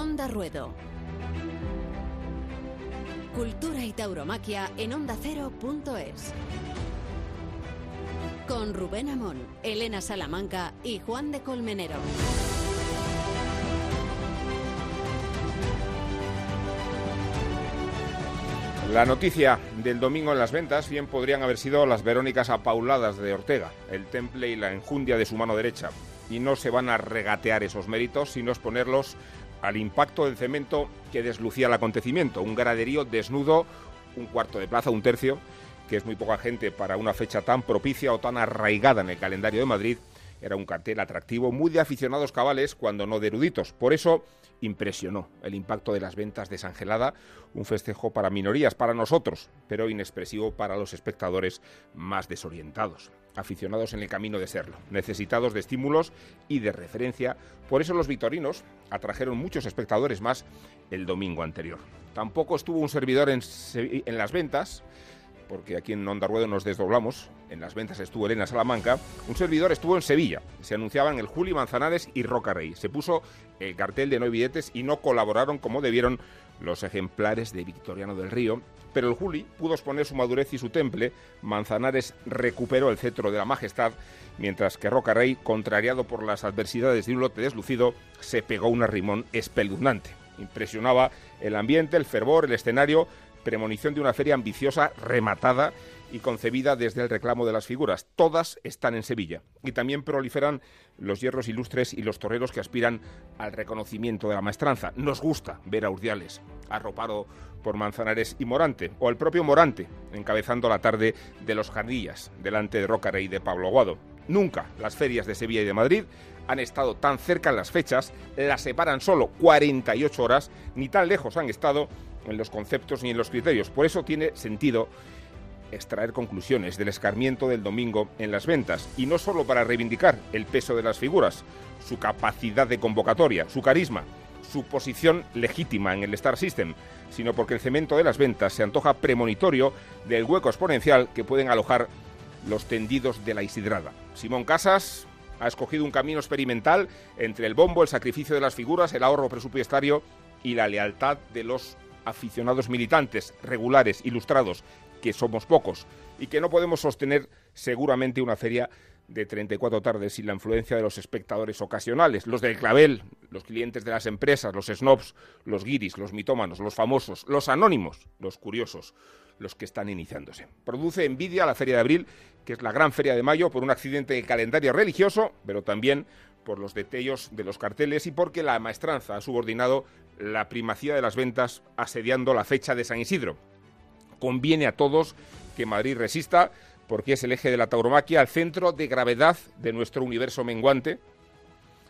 Onda Ruedo. Cultura y tauromaquia en ondacero.es. Con Rubén Amón, Elena Salamanca y Juan de Colmenero. La noticia del domingo en las ventas bien podrían haber sido las Verónicas apauladas de Ortega, el temple y la enjundia de su mano derecha. Y no se van a regatear esos méritos, sino exponerlos al impacto del cemento que deslucía el acontecimiento. Un graderío desnudo, un cuarto de plaza, un tercio, que es muy poca gente para una fecha tan propicia o tan arraigada en el calendario de Madrid. Era un cartel atractivo, muy de aficionados cabales, cuando no de eruditos. Por eso impresionó el impacto de las ventas de Sangelada, un festejo para minorías, para nosotros, pero inexpresivo para los espectadores más desorientados, aficionados en el camino de serlo, necesitados de estímulos y de referencia. Por eso los vitorinos atrajeron muchos espectadores más el domingo anterior. Tampoco estuvo un servidor en, en las ventas, porque aquí en Onda Ruedo nos desdoblamos. En las ventas estuvo Elena Salamanca. Un servidor estuvo en Sevilla. Se anunciaban el Juli Manzanares y Roca Rey. Se puso el cartel de no billetes y no colaboraron como debieron los ejemplares de Victoriano del Río. Pero el Juli pudo exponer su madurez y su temple. Manzanares recuperó el cetro de la majestad, mientras que Roca Rey, contrariado por las adversidades de un lote deslucido, se pegó un arrimón espeluznante. Impresionaba el ambiente, el fervor, el escenario, premonición de una feria ambiciosa, rematada y concebida desde el reclamo de las figuras. Todas están en Sevilla. Y también proliferan los hierros ilustres y los toreros que aspiran al reconocimiento de la maestranza. Nos gusta ver a Urdiales, arropado por Manzanares y Morante, o el propio Morante, encabezando la tarde de los Jardillas, delante de Rocarey y de Pablo Aguado. Nunca las ferias de Sevilla y de Madrid han estado tan cerca en las fechas, las separan solo 48 horas, ni tan lejos han estado en los conceptos ni en los criterios. Por eso tiene sentido extraer conclusiones del escarmiento del domingo en las ventas, y no solo para reivindicar el peso de las figuras, su capacidad de convocatoria, su carisma, su posición legítima en el Star System, sino porque el cemento de las ventas se antoja premonitorio del hueco exponencial que pueden alojar los tendidos de la Isidrada. Simón Casas ha escogido un camino experimental entre el bombo, el sacrificio de las figuras, el ahorro presupuestario y la lealtad de los aficionados militantes, regulares, ilustrados, que somos pocos, y que no podemos sostener seguramente una feria de 34 tardes sin la influencia de los espectadores ocasionales, los del clavel, los clientes de las empresas, los snobs, los guiris, los mitómanos, los famosos, los anónimos, los curiosos, los que están iniciándose. Produce envidia la Feria de Abril, que es la gran feria de mayo, por un accidente de calendario religioso, pero también por los detalles de los carteles y porque la maestranza ha subordinado la primacía de las ventas asediando la fecha de San Isidro. Conviene a todos que Madrid resista porque es el eje de la tauromaquia, al centro de gravedad de nuestro universo menguante.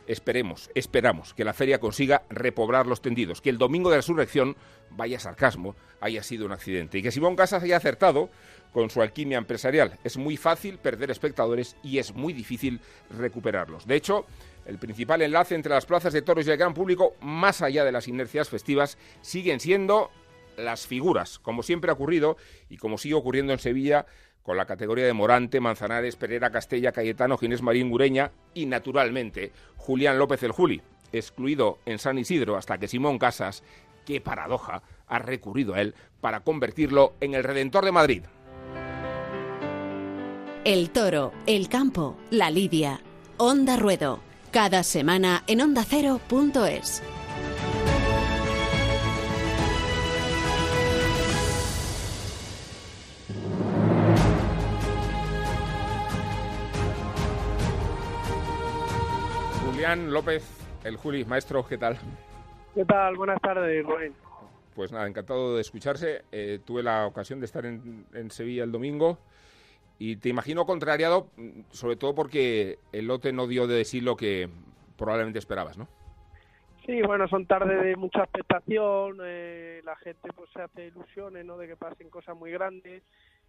Esperemos, esperamos que la feria consiga repoblar los tendidos, que el domingo de la resurrección, vaya sarcasmo, haya sido un accidente y que Simón Casas haya acertado con su alquimia empresarial. Es muy fácil perder espectadores y es muy difícil recuperarlos. De hecho, el principal enlace entre las plazas de toros y el gran público, más allá de las inercias festivas, siguen siendo las figuras, como siempre ha ocurrido y como sigue ocurriendo en Sevilla con la categoría de Morante, Manzanares, Pereira, Castella, Cayetano, Ginés Marín, Ureña y, naturalmente, Julián López el Juli, excluido en San Isidro hasta que Simón Casas, qué paradoja, ha recurrido a él para convertirlo en el Redentor de Madrid. El toro, el campo, la lidia. Onda Ruedo. Cada semana en ondacero.es. Julián López, el Juli, maestro, ¿qué tal? ¿Qué tal? Buenas tardes, Rubén. Pues nada, encantado de escucharse. Eh, tuve la ocasión de estar en, en Sevilla el domingo y te imagino contrariado, mm, sobre todo porque el lote no dio de sí lo que probablemente esperabas, ¿no? Sí, bueno, son tardes de mucha expectación, eh, la gente pues se hace ilusiones, ¿no? De que pasen cosas muy grandes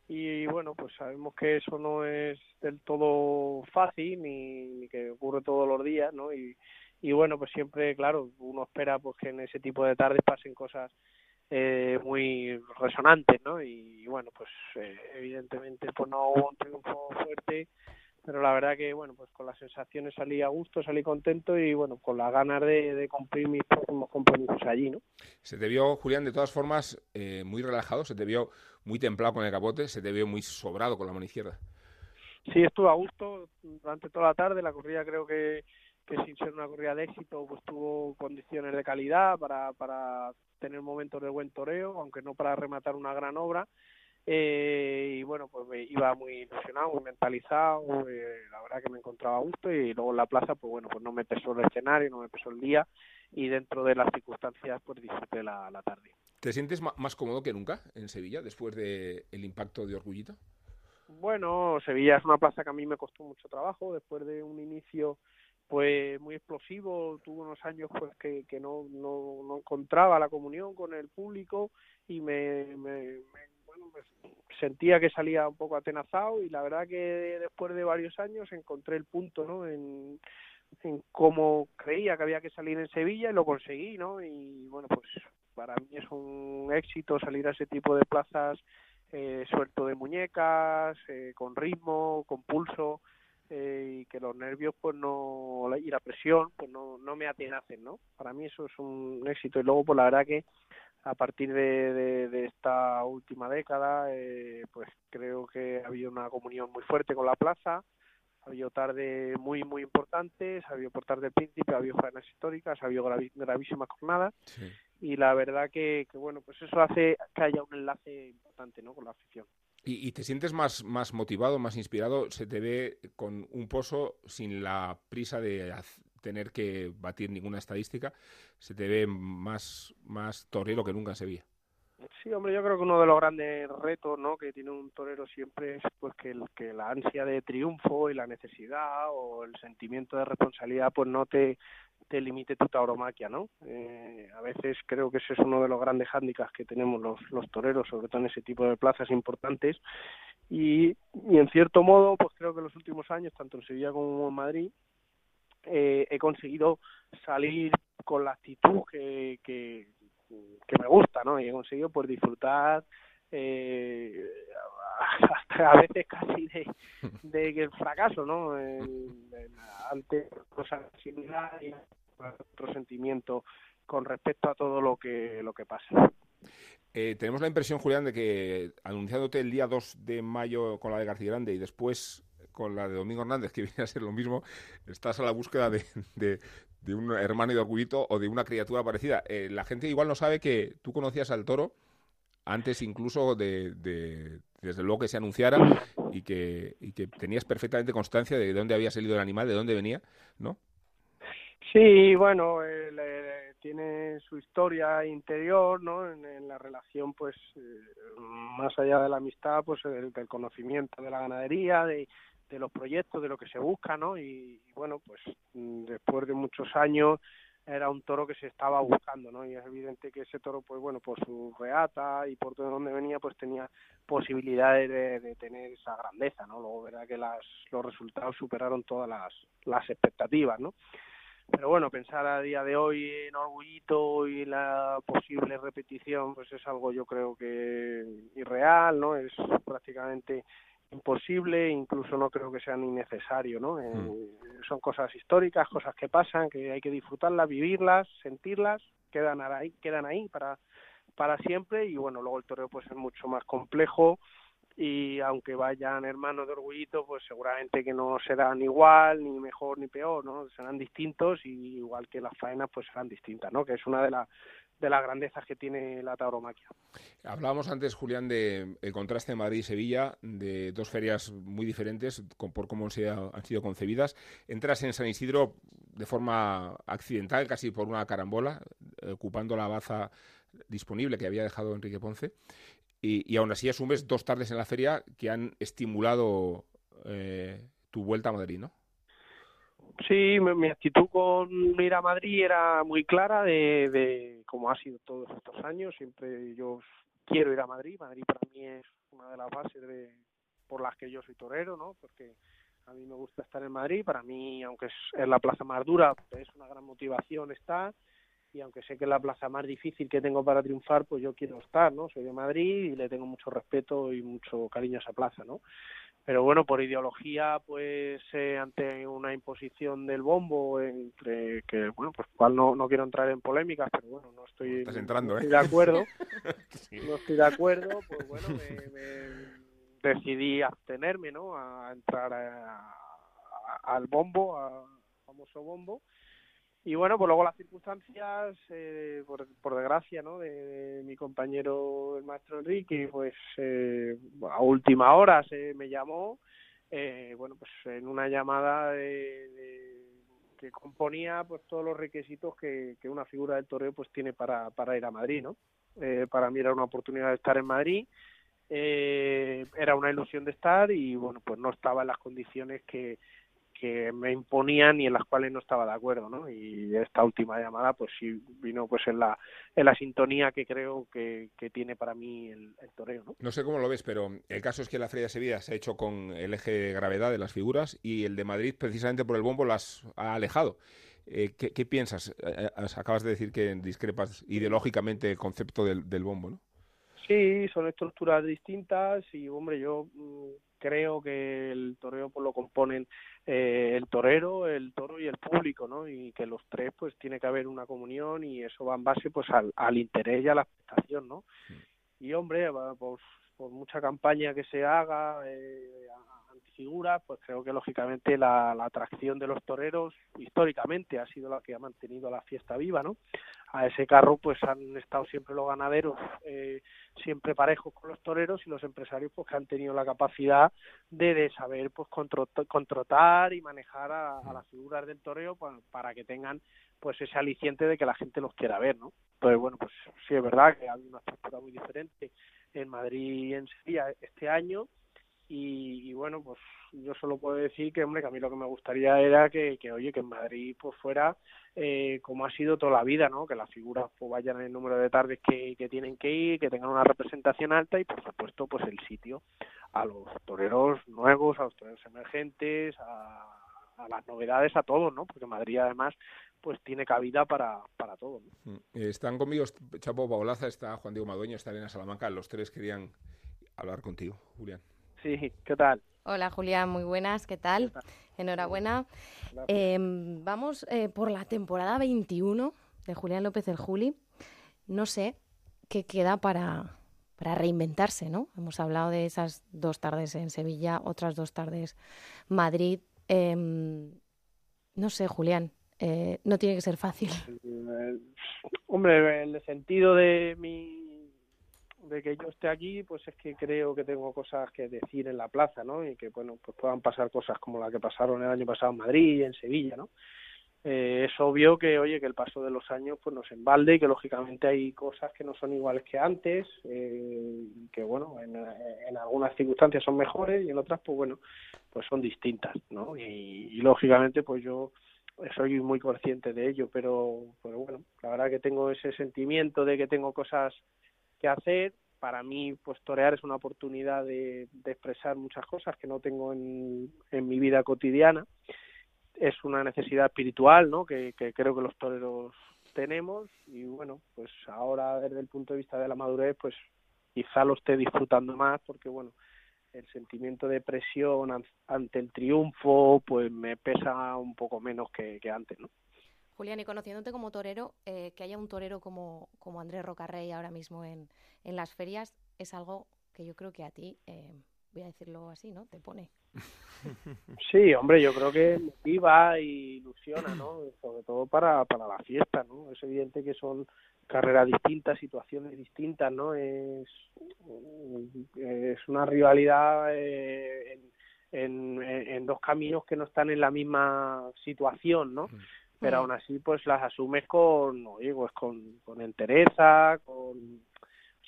y bueno, pues sabemos que eso no es del todo fácil ni, ni que ocurre todos los días, ¿no? Y, y bueno, pues siempre, claro, uno espera pues que en ese tipo de tardes pasen cosas eh, muy resonantes, ¿no? Y, bueno, pues eh, evidentemente pues no hubo un triunfo fuerte, pero la verdad que, bueno, pues con las sensaciones salí a gusto, salí contento y, bueno, con las ganas de, cumplir mis próximos compromisos allí, ¿no? Se te vio, Julián, de todas formas, eh, muy relajado, se te vio muy templado con el capote, se te vio muy sobrado con la mano izquierda. Sí, estuve a gusto durante toda la tarde, la corrida creo que, que sin ser una corrida de éxito, pues tuvo condiciones de calidad para, para tener momentos de buen toreo, aunque no para rematar una gran obra eh, y bueno, pues me iba muy ilusionado, muy mentalizado, eh, la verdad que me encontraba a gusto y luego en la plaza, pues bueno, pues no me pesó el escenario, no me pesó el día y dentro de las circunstancias, pues disfruté la, tarde. ¿Te sientes más cómodo que nunca en Sevilla después del el impacto de Orgullito? Bueno, Sevilla es una plaza que a mí me costó mucho trabajo después de un inicio pues muy explosivo, tuvo unos años pues que, que no, no, no encontraba la comunión con el público y me, me bueno, pues sentía que salía un poco atenazado y la verdad que después de varios años encontré el punto, ¿no? En, en cómo creía que había que salir en Sevilla y lo conseguí, ¿no? Y bueno, pues para mí es un éxito salir a ese tipo de plazas eh, suelto de muñecas, eh, con ritmo, con pulso eh, y que los nervios pues no y la presión pues no, no me atenacen, ¿no? Para mí eso es un éxito y luego pues la verdad que a partir de, de, esta última década, eh, pues creo que ha habido una comunión muy fuerte con la plaza, ha habido tarde muy, muy importantes, ha habido portar del príncipe, ha habido faenas históricas, ha habido gravísimas jornadas, y la verdad que, que, bueno, pues eso hace que haya un enlace importante, ¿no?, con la afición. ¿Y, te sientes más, más motivado, más inspirado? Se te ve con un pozo sin la prisa de, tener que batir ninguna estadística, se te ve más, más torero que nunca en Sevilla. Sí, hombre, yo creo que uno de los grandes retos ¿no? que tiene un torero siempre es pues que, que la ansia de triunfo y la necesidad o el sentimiento de responsabilidad pues no te, te limite tu tauromaquia, ¿no? Eh, a veces creo que ese es uno de los grandes hándicaps que tenemos los, los toreros, sobre todo en ese tipo de plazas importantes. Y, y en cierto modo, pues creo que en los últimos años, tanto en Sevilla como en Madrid, eh, he conseguido salir con la actitud que, que, me gusta, ¿no? Y he conseguido pues disfrutar eh, hasta a veces casi de, de fracaso, ¿no? ante cosas similares y otro sentimiento con respecto a todo lo que lo que pasa. Eh, tenemos la impresión, Julián, de que anunciándote el día 2 de mayo con la de García Grande y después con la de Domingo Hernández, que viene a ser lo mismo, estás a la búsqueda de, de, un hermano de orgullito o de una criatura parecida. Eh, la gente igual no sabe que tú conocías al toro antes incluso de, desde luego que se anunciara y que, tenías perfectamente constancia de dónde había salido el animal, de dónde venía, ¿no? Sí, bueno, eh, tiene su historia interior, ¿no? En, la relación, pues, eh, más allá de la amistad, pues, el, del conocimiento de la ganadería, de, de los proyectos, de lo que se busca, ¿no? Y, bueno, pues mm, después de muchos años era un toro que se estaba buscando, ¿no? Y es evidente que ese toro, pues bueno, por su reata y por todo donde venía, pues tenía posibilidades de, tener esa grandeza, ¿no? Luego, verdad que las, los resultados superaron todas las, las expectativas, ¿no? Pero bueno, pensar a día de hoy en Orgullito y la posible repetición, pues es algo yo creo que irreal, ¿no? Es prácticamente imposible, incluso no creo que sea ni necesario, ¿no? Eh, mm. Son cosas históricas, cosas que pasan, que hay que disfrutarlas, vivirlas, sentirlas, quedan ahí, quedan ahí para para siempre y bueno, luego el toreo pues es mucho más complejo y aunque vayan hermanos de orgullito, pues seguramente que no serán igual, ni mejor ni peor, ¿no? Serán distintos y igual que las faenas pues serán distintas, ¿no? Que es una de las de las grandezas que tiene la tauromaquia. Hablábamos antes, Julián, de el contraste de Madrid y Sevilla, de dos ferias muy diferentes por cómo se han sido concebidas. Entras en San Isidro de forma accidental, casi por una carambola, ocupando la baza disponible que había dejado Enrique Ponce, y, aún así asumes dos tardes en la feria que han estimulado eh, tu vuelta a Madrid, ¿no? Sí, mi, actitud con ir a Madrid era muy clara, de, de como ha sido todos estos años. Siempre yo quiero ir a Madrid. Madrid para mí es una de las bases de, por las que yo soy torero, ¿no? Porque a mí me gusta estar en Madrid. Para mí, aunque es, la plaza más dura, es una gran motivación estar. Y aunque sé que es la plaza más difícil que tengo para triunfar, pues yo quiero estar, ¿no? Soy de Madrid y le tengo mucho respeto y mucho cariño a esa plaza, ¿no? Pero bueno, por ideología, pues eh, ante una imposición del bombo, entre que, bueno, pues cual no, no quiero entrar en polémicas, pero bueno, no estoy, Estás entrando, no ¿eh? de acuerdo, Sí. no estoy de acuerdo, pues bueno, me, me decidí abstenerme, ¿no? A entrar a- a- al bombo, al famoso bombo. Y bueno, pues luego las circunstancias, eh, por, por desgracia, ¿no? De, mi compañero el maestro Enrique, pues eh, a última hora se me llamó, eh, bueno, pues en una llamada de, de- que componía pues todos los requisitos que, que una figura del toreo pues tiene para, para ir a Madrid, ¿no? Eh, para mí era una oportunidad de estar en Madrid, eh, era una ilusión de estar y bueno, pues no estaba en las condiciones que, que me imponían y en las cuales no estaba de acuerdo, ¿no? Y esta última llamada, pues sí vino pues en la en la sintonía que creo que, que tiene para mí el, el toreo, ¿no? No sé cómo lo ves, pero el caso es que la Feria de Sevilla se ha hecho con el eje de gravedad de las figuras y el de Madrid, precisamente por el bombo, las ha alejado. Eh, ¿qué, piensas? Eh, eh, acabas de decir que discrepas ideológicamente el concepto del, del bombo, ¿no? Sí, son estructuras distintas y, hombre, yo mm, creo que el toreo pues lo componen eh, el torero, el toro y el público, ¿no? Y que los tres pues tiene que haber una comunión y eso va en base pues al, al interés y a la expectación, ¿no? Y, hombre, pues por mucha campaña que se haga eh, antifiguras, pues creo que lógicamente la, la atracción de los toreros históricamente ha sido la que ha mantenido la fiesta viva, ¿no? A ese carro pues han estado siempre los ganaderos eh, siempre parejos con los toreros y los empresarios pues que han tenido la capacidad de, de saber pues controtar y manejar a, a las figuras del toreo pues, para que tengan pues ese aliciente de que la gente los quiera ver, ¿no? Entonces, bueno, pues sí es verdad que ha habido una estructura muy diferente en Madrid y en Sevilla este año y, y, bueno, pues yo solo puedo decir que, hombre, que a mí lo que me gustaría era que, oye, que en Madrid pues fuera eh, como ha sido toda la vida, ¿no? Que las figuras pues vayan en el número de tardes que, tienen que ir, que tengan una representación alta y, por supuesto, pues el sitio a los toreros nuevos, a los toreros emergentes, a, a las novedades, a todos, ¿no? Porque Madrid, además, pues tiene cabida para, para todo, ¿no? Mm. Eh, Están conmigo Chapo Paolaza, está Juan Diego Madueño, está Elena Salamanca. Los tres querían hablar contigo, Julián. Sí, ¿qué tal? Hola Julián, muy buenas, ¿qué tal? Enhorabuena. Eh, vamos eh, por la temporada 21 de Julián López el Juli. No sé qué queda para, para reinventarse, ¿no? Hemos hablado de esas dos tardes en Sevilla, otras dos tardes Madrid. Eh, no sé, Julián, eh, no tiene que ser fácil. Eh, hombre, en el sentido de mi de que yo esté aquí, pues es que creo que tengo cosas que decir en la plaza, ¿no? Y que, bueno, pues puedan pasar cosas como las que pasaron el año pasado en Madrid y en Sevilla, ¿no? Eh, es obvio que, oye, que el paso de los años pues nos embalde y que lógicamente hay cosas que no son iguales que antes, eh, que bueno, en, en algunas circunstancias son mejores y en otras, pues bueno, pues son distintas, ¿no? Y, y lógicamente, pues yo soy muy consciente de ello, pero bueno, la verdad que tengo ese sentimiento de que tengo cosas que hacer. Para mí, pues torear es una oportunidad de, expresar muchas cosas que no tengo en, mi vida cotidiana. Es una necesidad espiritual, ¿no? Que, creo que los toreros tenemos y bueno, pues ahora desde el punto de vista de la madurez, pues quizá lo esté disfrutando más porque bueno, el sentimiento de presión an ante el triunfo, pues me pesa un poco menos que, que antes, ¿no? Julián, y conociéndote como torero, eh, que haya un torero como, como Andrés Rocarrey ahora mismo en, en, las ferias es algo que yo creo que a ti, eh, voy a decirlo así, ¿no? Te pone. Sí, hombre, yo creo que motiva y ilusiona, ¿no? Sobre todo para, para la fiesta, ¿no? Es evidente que son carreras distintas, situaciones distintas, ¿no? Es, es una rivalidad eh, en, en, en, dos caminos que no están en la misma situación, ¿no? Pero aún así, pues las asumes con, no digo, es con, con entereza, con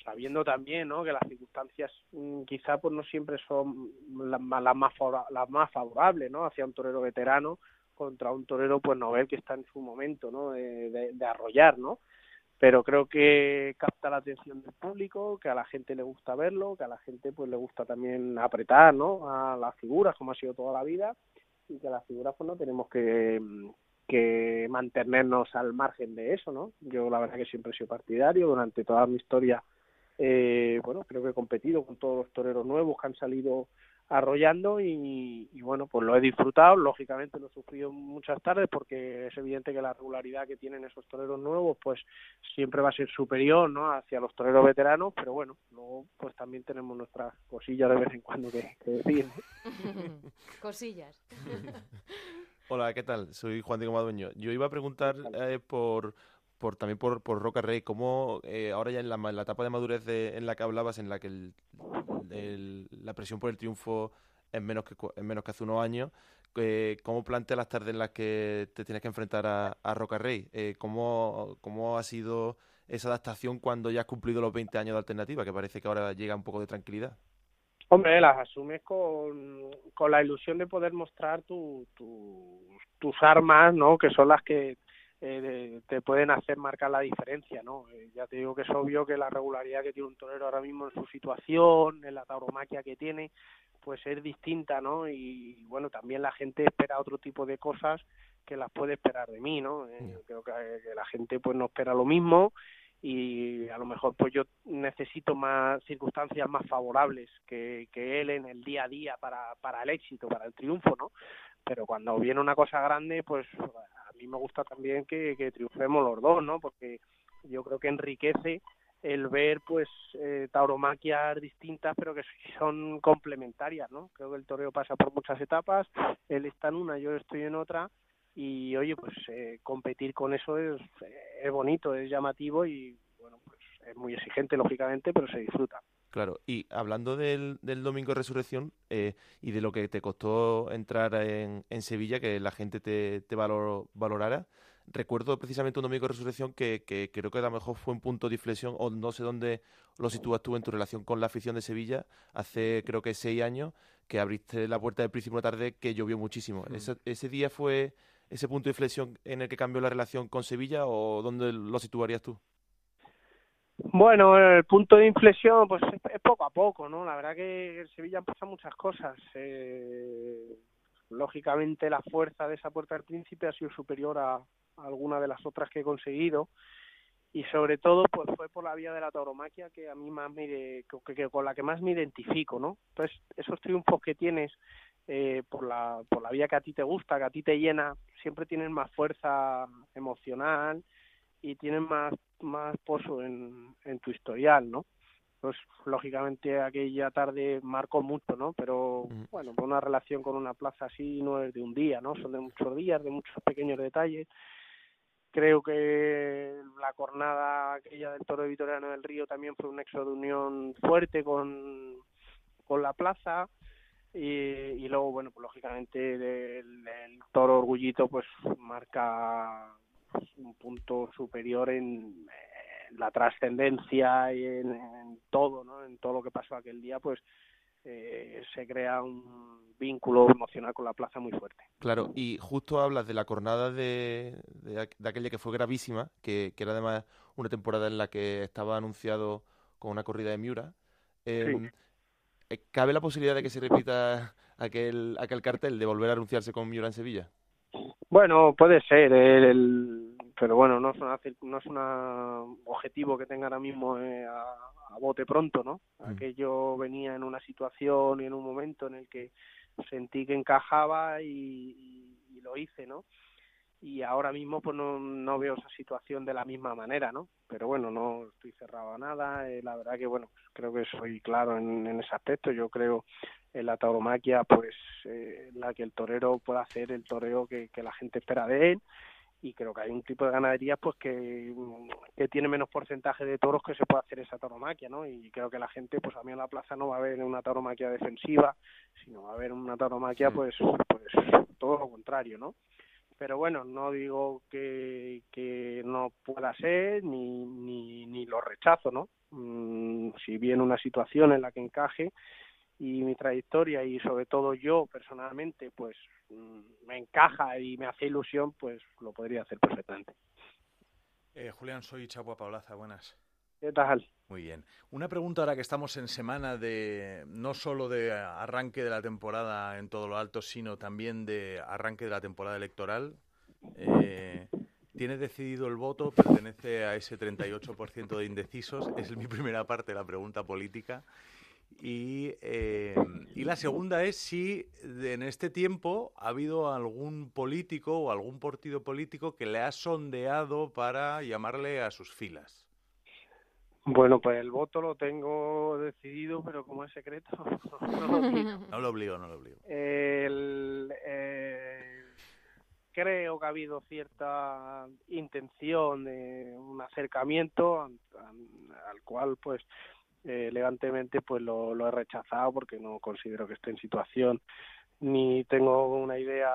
sabiendo también, ¿no? Que las circunstancias mmm, quizá pues no siempre son las, las más las más favorables, ¿no? Hacia un torero veterano contra un torero pues novel que está en su momento, ¿no? De, de, de arrollar, ¿no? pero creo que capta la atención del público, que a la gente le gusta verlo, que a la gente pues le gusta también apretar, ¿no? A las figuras, como ha sido toda la vida, y que las figuras pues no tenemos que, que mantenernos al margen de eso, ¿no? Yo la verdad que siempre he sido partidario, durante toda mi historia, eh, bueno, creo que he competido con todos los toreros nuevos que han salido arrollando y, bueno, pues lo he disfrutado, lógicamente lo he sufrido muchas tardes porque es evidente que la regularidad que tienen esos toreros nuevos pues siempre va a ser superior, ¿no? hacia los toreros veteranos, pero bueno, luego pues también tenemos nuestras cosillas de vez en cuando que, decir. cosillas. Hola, ¿qué tal? Soy Juan Diego Madueño. Yo iba a preguntar eh, por por también por, por Roca Rey, cómo eh, ahora ya en la, la, etapa de madurez en la que hablabas, en la que el, la presión por el triunfo es menos que, es menos que hace unos años, eh, ¿cómo planteas las tardes en las que te tienes que enfrentar a, a Roca Rey? Eh, ¿cómo, ¿Cómo ha sido esa adaptación cuando ya has cumplido los 20 años de alternativa, que parece que ahora llega un poco de tranquilidad? Hombre, las asumes con, con la ilusión de poder mostrar tu, tus armas, ¿no? Que son las que eh, te pueden hacer marcar la diferencia, ¿no? Eh, ya te digo que es obvio que la regularidad que tiene un torero ahora mismo en su situación, en la tauromaquia que tiene, pues es distinta, ¿no? Y bueno, también la gente espera otro tipo de cosas que las puede esperar de mí, ¿no? Eh, creo que, la gente pues no espera lo mismo y a lo mejor pues yo necesito más circunstancias más favorables que, que él en el día a día para, para el éxito, para el triunfo, ¿no? Pero cuando viene una cosa grande, pues a mí me gusta también que, triunfemos los dos, ¿no? Porque yo creo que enriquece el ver pues eh, tauromaquias distintas pero que son complementarias no creo que el toreo pasa por muchas etapas él está en una yo estoy en otra y oye pues eh, competir con eso es, es bonito es llamativo y bueno pues es muy exigente lógicamente pero se disfruta Claro, y hablando del, del domingo de resurrección eh, y de lo que te costó entrar en, en Sevilla, que la gente te, te valorara, recuerdo precisamente un domingo de resurrección que, que, creo que a lo mejor fue un punto de inflexión, o no sé dónde lo sitúas tú en tu relación con la afición de Sevilla, hace creo que seis años, que abriste la puerta del Príncipe una tarde que llovió muchísimo. Mm. ¿Ese, ¿Ese día fue ese punto de inflexión en el que cambió la relación con Sevilla o dónde lo situarías tú? Bueno, el punto de inflexión, pues es, poco a poco, ¿no? La verdad que en Sevilla han pasado muchas cosas. Eh, lógicamente, la fuerza de esa puerta del príncipe ha sido superior a, alguna de las otras que he conseguido y sobre todo pues fue por la vía de la tauromaquia que a mí más me con la que más me identifico no entonces esos triunfos que tienes eh, por la por la vía que a ti te gusta que a ti te llena siempre tienen más fuerza emocional y tienen más más pozo en, en tu historial, ¿no? Pues lógicamente aquella tarde marcó mucho, ¿no? Pero bueno, una relación con una plaza así no es de un día, ¿no? Son de muchos días, de muchos pequeños detalles. Creo que la jornada aquella del Toro de Vitoriano del Río también fue un nexo de unión fuerte con, con la plaza. Y, y luego, bueno, pues lógicamente el, el Toro Orgullito pues marca un punto superior en, la trascendencia y en, todo, ¿no? En todo lo que pasó aquel día, pues eh, se crea un vínculo emocional con la plaza muy fuerte. Claro, y justo hablas de la jornada de, de, aquella que fue gravísima, que, era además una temporada en la que estaba anunciado con una corrida de Miura. Em, eh, ¿Cabe la posibilidad de que se repita aquel, aquel cartel de volver a anunciarse con Miura en Sevilla? Bueno, puede ser, el, pero bueno, no es, una, no es un objetivo que tenga ahora mismo eh, a, bote pronto, ¿no? Mm. Aquello venía en una situación y en un momento en el que sentí que encajaba y, y, lo hice, ¿no? Y ahora mismo pues no, no, veo esa situación de la misma manera, ¿no? Pero bueno, no estoy cerrado a nada, eh, la verdad que bueno, pues creo que soy claro en, en ese aspecto, yo creo en la tauromaquia, pues eh, la que el torero pueda hacer el toreo que, la gente espera de él y creo que hay un tipo de ganadería pues que, que, tiene menos porcentaje de toros que se puede hacer esa tauromaquia, ¿no? Y creo que la gente, pues a mí en la plaza no va a ver una tauromaquia defensiva, sino va a ver una tauromaquia pues, pues todo lo contrario, ¿no? Pero bueno, no digo que, que no pueda ser ni, ni, ni lo rechazo, ¿no? Mm, si viene una situación en la que encaje, y mi trayectoria y sobre todo yo personalmente pues mm, me encaja y me hace ilusión pues lo podría hacer perfectamente. Eh, Julián, soy Chapua Paulaza, buenas. ¿Qué tal? Muy bien. Una pregunta ahora que estamos en semana de no solo de arranque de la temporada en todo lo alto, sino también de arranque de la temporada electoral. Eh, ¿Tiene decidido el voto? ¿Pertenece a ese 38% de indecisos? Es mi primera parte de la pregunta política. Y, eh, y, la segunda es si en este tiempo ha habido algún político o algún partido político que le ha sondeado para llamarle a sus filas. Bueno, pues el voto lo tengo decidido, pero como es secreto, no lo obligo. No lo obligo, no lo obligo. El, eh, creo que ha habido cierta intención de un acercamiento al, cual, pues, eh, elegantemente, pues lo, he rechazado porque no considero que esté en situación ni tengo una idea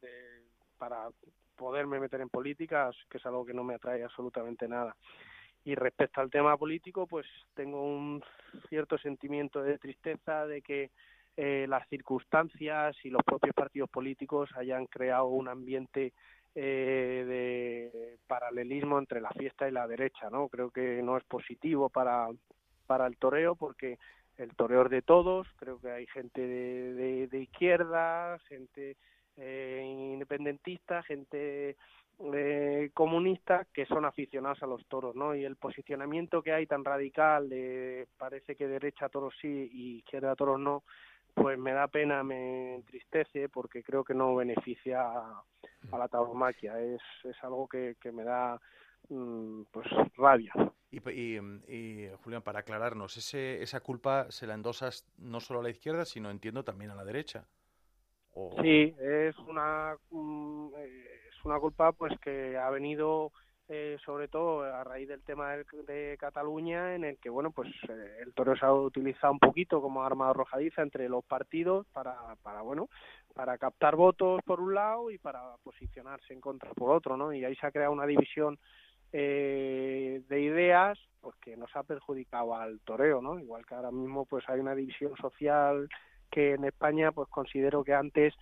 de, para poderme meter en política, que es algo que no me atrae absolutamente nada. Y respecto al tema político, pues tengo un cierto sentimiento de tristeza de que eh, las circunstancias y los propios partidos políticos hayan creado un ambiente eh, de paralelismo entre la fiesta y la derecha, ¿no? Creo que no es positivo para, para el toreo porque el toreo es de todos, creo que hay gente de, de, izquierda, gente eh, independentista, gente eh, comunistas que son aficionados a los toros, ¿no? Y el posicionamiento que hay tan radical de parece que derecha a toros sí y izquierda a toros no, pues me da pena, me entristece porque creo que no beneficia a, la tauromaquia. Es, es algo que, que me da mm, pues rabia. Y, y, Julián, para aclararnos, ese, esa culpa se la endosas no solo a la izquierda, sino entiendo también a la derecha. Sí, es una, mm, es una culpa pues que ha venido eh, sobre todo a raíz del tema de, Cataluña, en el que bueno pues eh, el toro se ha utilizado un poquito como arma arrojadiza entre los partidos para, para bueno para captar votos por un lado y para posicionarse en contra por otro, ¿no? Y ahí se ha creado una división eh, de ideas pues que nos ha perjudicado al toreo, ¿no? Igual que ahora mismo pues hay una división social que en España pues considero que antes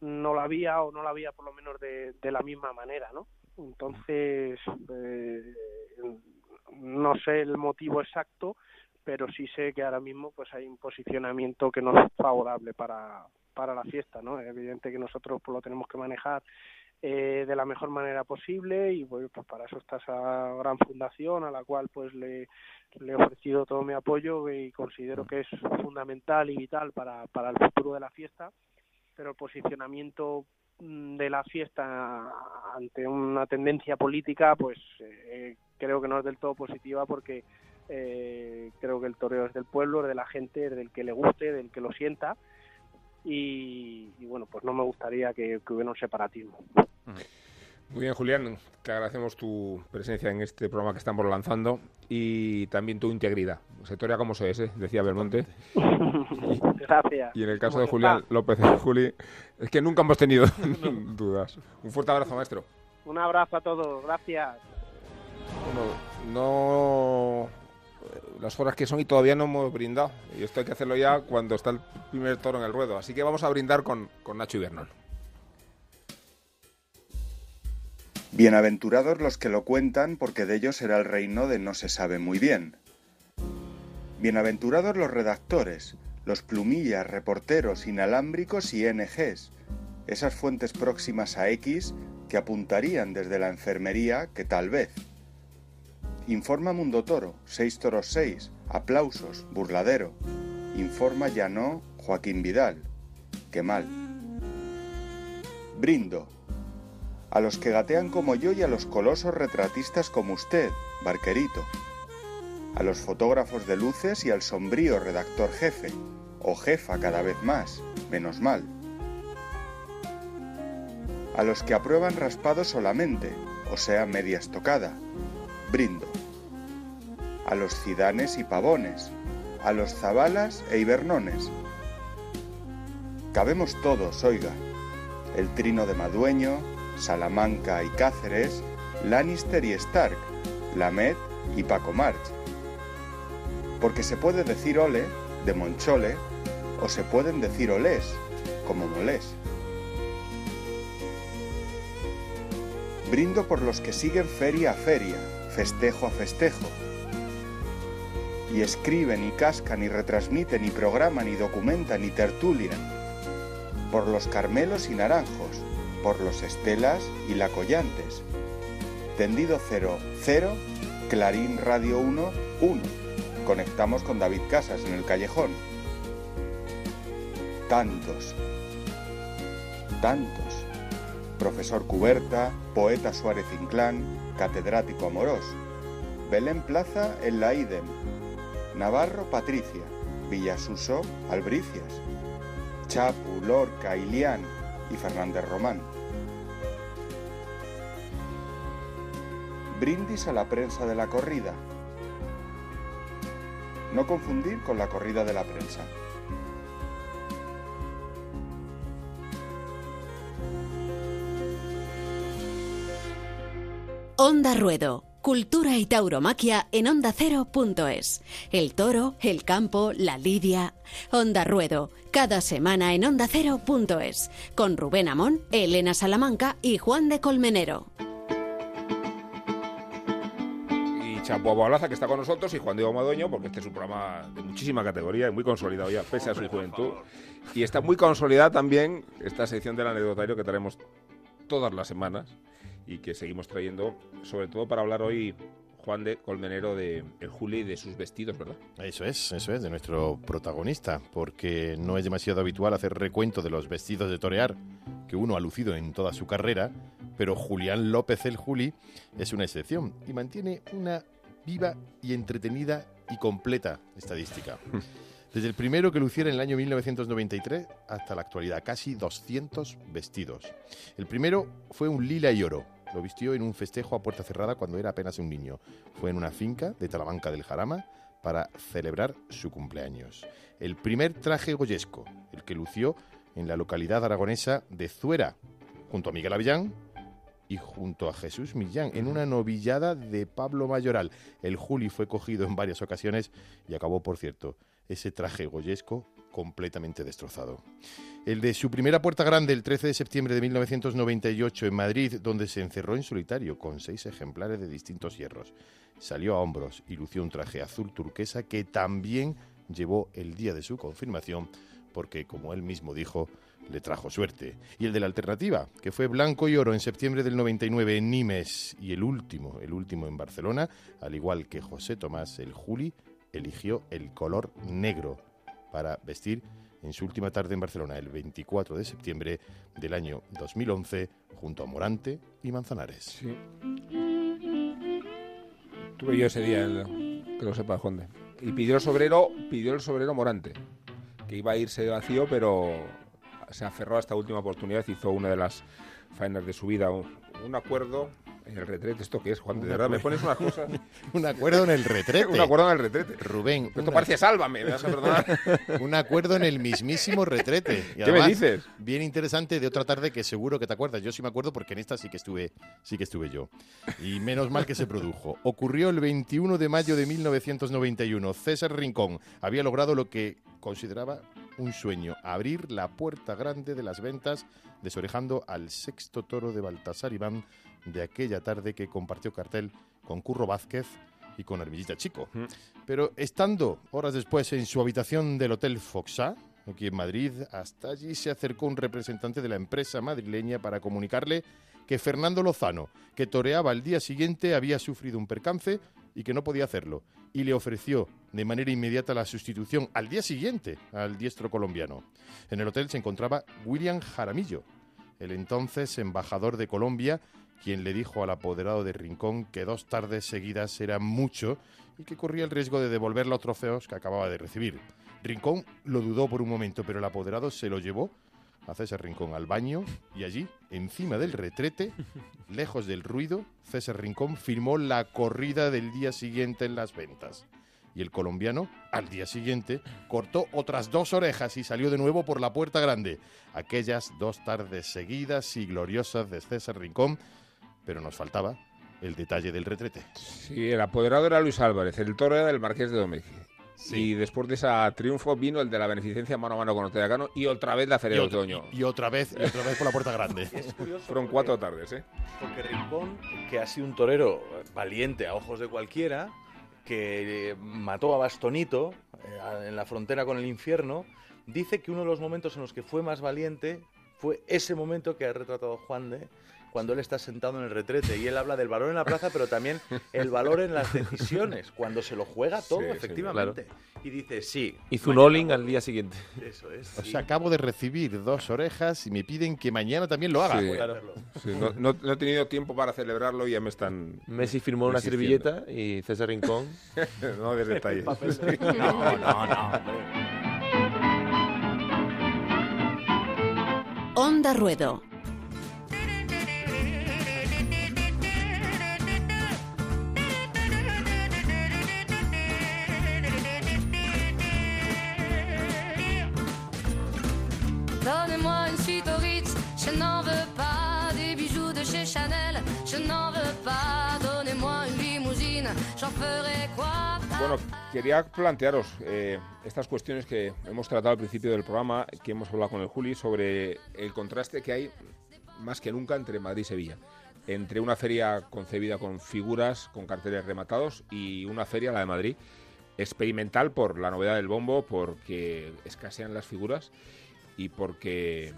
no la había o no la había por lo menos de, de la misma manera, ¿no? Entonces, eh, no sé el motivo exacto, pero sí sé que ahora mismo pues hay un posicionamiento que no es favorable para, para la fiesta, ¿no? Es evidente que nosotros pues, lo tenemos que manejar eh, de la mejor manera posible y pues, pues para eso está esa gran fundación a la cual pues le, le he ofrecido todo mi apoyo y considero que es fundamental y vital para, para el futuro de la fiesta pero el posicionamiento Mm, de la fiesta ante una tendencia política, pues eh, creo que no es del todo positiva porque eh, creo que el toreo es del pueblo, es de la gente, es del que le guste, del que lo sienta y, bueno, pues no me gustaría que, hubiera un separatismo. Muy bien, Julián, te agradecemos tu presencia en este programa que estamos lanzando y también tu integridad. Sectoria como se es, ¿eh? decía Belmonte. Gracias. Y en el caso de Julián López Juli, es que nunca hemos tenido dudas. Un fuerte abrazo, maestro. Un abrazo a todos, gracias. Bueno, no las horas que son y todavía no hemos brindado. Y esto hay que hacerlo ya cuando está el primer toro en el ruedo. Así que vamos a brindar con, con Nacho Ibernón. Bienaventurados los que lo cuentan, porque de ellos será el reino de no se sabe muy bien. Bienaventurados los redactores, los plumillas, reporteros, inalámbricos y NGs, esas fuentes próximas a X que apuntarían desde la enfermería que tal vez. Informa Mundo Toro, 6 toros 6, aplausos, burladero. Informa ya no Joaquín Vidal. Qué mal. Brindo, a los que gatean como yo y a los colosos retratistas como usted, barquerito, a los fotógrafos de luces y al sombrío redactor jefe, o jefa cada vez más, menos mal, a los que aprueban raspado solamente, o sea, media estocada, brindo, a los cidanes y pavones, a los zabalas e hibernones. Cabemos todos, oiga, el trino de Madueño, Salamanca y Cáceres, Lannister y Stark, Lamed y Paco March. Porque se puede decir ole, de Monchole, o se pueden decir olés, como molés. Brindo por los que siguen feria a feria, festejo a festejo, y escriben y cascan y retransmiten y programan y documentan y tertulian, por los carmelos y naranjos, por los Estelas y la Collantes. Tendido 0, 0, Clarín Radio 1, 1, conectamos con David Casas en el callejón. Tantos, tantos. Profesor Cuberta, poeta Suárez Inclán, catedrático Amorós. Belén Plaza en la IDEM. Navarro Patricia. Villasuso Albricias. Chapu, Lorca, Ilián y Fernández Román. Brindis a la prensa de la corrida. No confundir con la corrida de la prensa. Onda Ruedo. Cultura y tauromaquia en ondacero.es. El toro, el campo, la lidia. Onda Ruedo. Cada semana en ondacero.es. Con Rubén Amón, Elena Salamanca y Juan de Colmenero. Chapo Abalaza, que está con nosotros, y Juan Diego Madueño, porque este es un programa de muchísima categoría y muy consolidado ya, pese a su juventud. Y está muy consolidada también esta sección del anecdotario que traemos todas las semanas y que seguimos trayendo, sobre todo para hablar hoy, Juan de Colmenero, de el Juli de sus vestidos, ¿verdad? Eso es, eso es, de nuestro protagonista, porque no es demasiado habitual hacer recuento de los vestidos de torear que uno ha lucido en toda su carrera, pero Julián López el Juli es una excepción y mantiene una viva y entretenida y completa estadística. Desde el primero que luciera en el año 1993 hasta la actualidad, casi 200 vestidos. El primero fue un lila y oro. Lo vistió en un festejo a puerta cerrada cuando era apenas un niño. Fue en una finca de Talamanca del Jarama para celebrar su cumpleaños. El primer traje goyesco, el que lució en la localidad aragonesa de Zuera, junto a Miguel Avillán y junto a Jesús Millán, en una novillada de Pablo Mayoral. El Juli fue cogido en varias ocasiones y acabó, por cierto, ese traje goyesco completamente destrozado. El de su primera puerta grande el 13 de septiembre de 1998 en Madrid, donde se encerró en solitario con seis ejemplares de distintos hierros. Salió a hombros y lució un traje azul turquesa que también llevó el día de su confirmación porque, como él mismo dijo, le trajo suerte. Y el de la alternativa, que fue blanco y oro en septiembre del 99 en Nimes y el último, el último en Barcelona, al igual que José Tomás el Juli, eligió el color negro para vestir en su última tarde en Barcelona, el 24 de septiembre del año 2011, junto a Morante y Manzanares. Sí. Tuve yo ese día, el- que lo sepa. Y pidió el sobrero, pidió el sobrero Morante, que iba a irse vacío, pero se aferró a esta última oportunidad, hizo una de las faenas de su vida, un, un acuerdo en el retrete. ¿Esto qué es, Juan? De verdad, me pones unas cosas. Un acuerdo en el retrete. un acuerdo en el retrete. Rubén, Esto una- parece sálvame, me vas a perdonar. un acuerdo en el mismísimo retrete. Y ¿Qué me dices? Bien interesante de otra tarde que seguro que te acuerdas. Yo sí me acuerdo porque en esta sí que estuve, sí que estuve yo. Y menos mal que se produjo. Ocurrió el 21 de mayo de 1991. César Rincón había logrado lo que consideraba un sueño, abrir la puerta grande de las ventas, desorejando al sexto toro de Baltasar Iván de aquella tarde que compartió cartel con Curro Vázquez y con Armillita Chico. Pero estando horas después en su habitación del Hotel Foxá, aquí en Madrid, hasta allí se acercó un representante de la empresa madrileña para comunicarle que Fernando Lozano, que toreaba al día siguiente, había sufrido un percance y que no podía hacerlo, y le ofreció de manera inmediata la sustitución al día siguiente al diestro colombiano. En el hotel se encontraba William Jaramillo, el entonces embajador de Colombia, quien le dijo al apoderado de Rincón que dos tardes seguidas era mucho y que corría el riesgo de devolver los trofeos que acababa de recibir. Rincón lo dudó por un momento, pero el apoderado se lo llevó a César Rincón al baño y allí, encima del retrete, lejos del ruido, César Rincón firmó la corrida del día siguiente en las ventas. Y el colombiano, al día siguiente, cortó otras dos orejas y salió de nuevo por la puerta grande. Aquellas dos tardes seguidas y gloriosas de César Rincón, pero nos faltaba el detalle del retrete. Sí, el apoderado era Luis Álvarez, el toro era del Marqués de Domecq. Y después de ese triunfo vino el de la beneficencia mano a mano con Ortega Cano y otra vez la Feria de Otoño. y otra vez, y otra vez por la puerta grande. Es curioso Fueron porque- cuatro tardes, ¿eh? Porque Rincón, que ha sido un torero valiente a ojos de cualquiera, que eh, mató a Bastonito eh, en la frontera con el infierno, dice que uno de los momentos en los que fue más valiente fue ese momento que ha retratado Juan de, cuando él está sentado en el retrete y él habla del valor en la plaza, pero también el valor en las decisiones, cuando se lo juega todo, Sí, sí, efectivamente. Y dice, sí. Hizo un all-in al voy". día siguiente. Eso es. O sí. sea, acabo de recibir dos orejas y me piden que mañana también lo haga. Claro. no, no- no he tenido tiempo para celebrarlo y ya me están... Messi firmó una servilleta y César Rincón no des detalles. No, no, no. Onda Ruedo. Donnez-moi une suite au Ritz, je n'en veux pas des bijoux de chez Chanel, je n'en veux pas. Donnez-moi une limousine, j'en ferai quoi Bueno, quería plantearos eh, estas cuestiones que hemos tratado al principio del programa, que hemos hablado con el Juli, sobre el contraste que hay más que nunca entre Madrid y Sevilla. Entre una feria concebida con figuras, con carteles rematados, y una feria, la de Madrid, experimental por la novedad del bombo, porque escasean las figuras y porque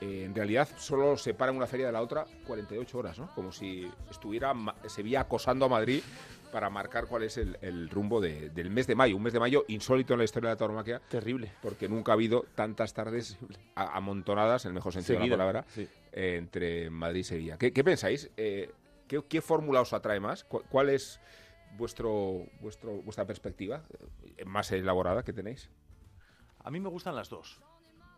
eh, en realidad solo separa una feria de la otra 48 horas, ¿no? Como si estuviera Ma- Sevilla acosando a Madrid para marcar cuál es el, el rumbo de- del mes de mayo. Un mes de mayo insólito en la historia de la tauromaquia, terrible. porque nunca ha habido tantas tardes a- amontonadas, en el mejor sentido Seguida, de la palabra, sí. eh, entre Madrid y Sevilla. ¿Qué, qué pensáis? Eh, ¿qué, qué fórmula os atrae más? ¿Cu- ¿Cuál es vuestro, vuestro, vuestra perspectiva más elaborada que tenéis? A mí me gustan las dos.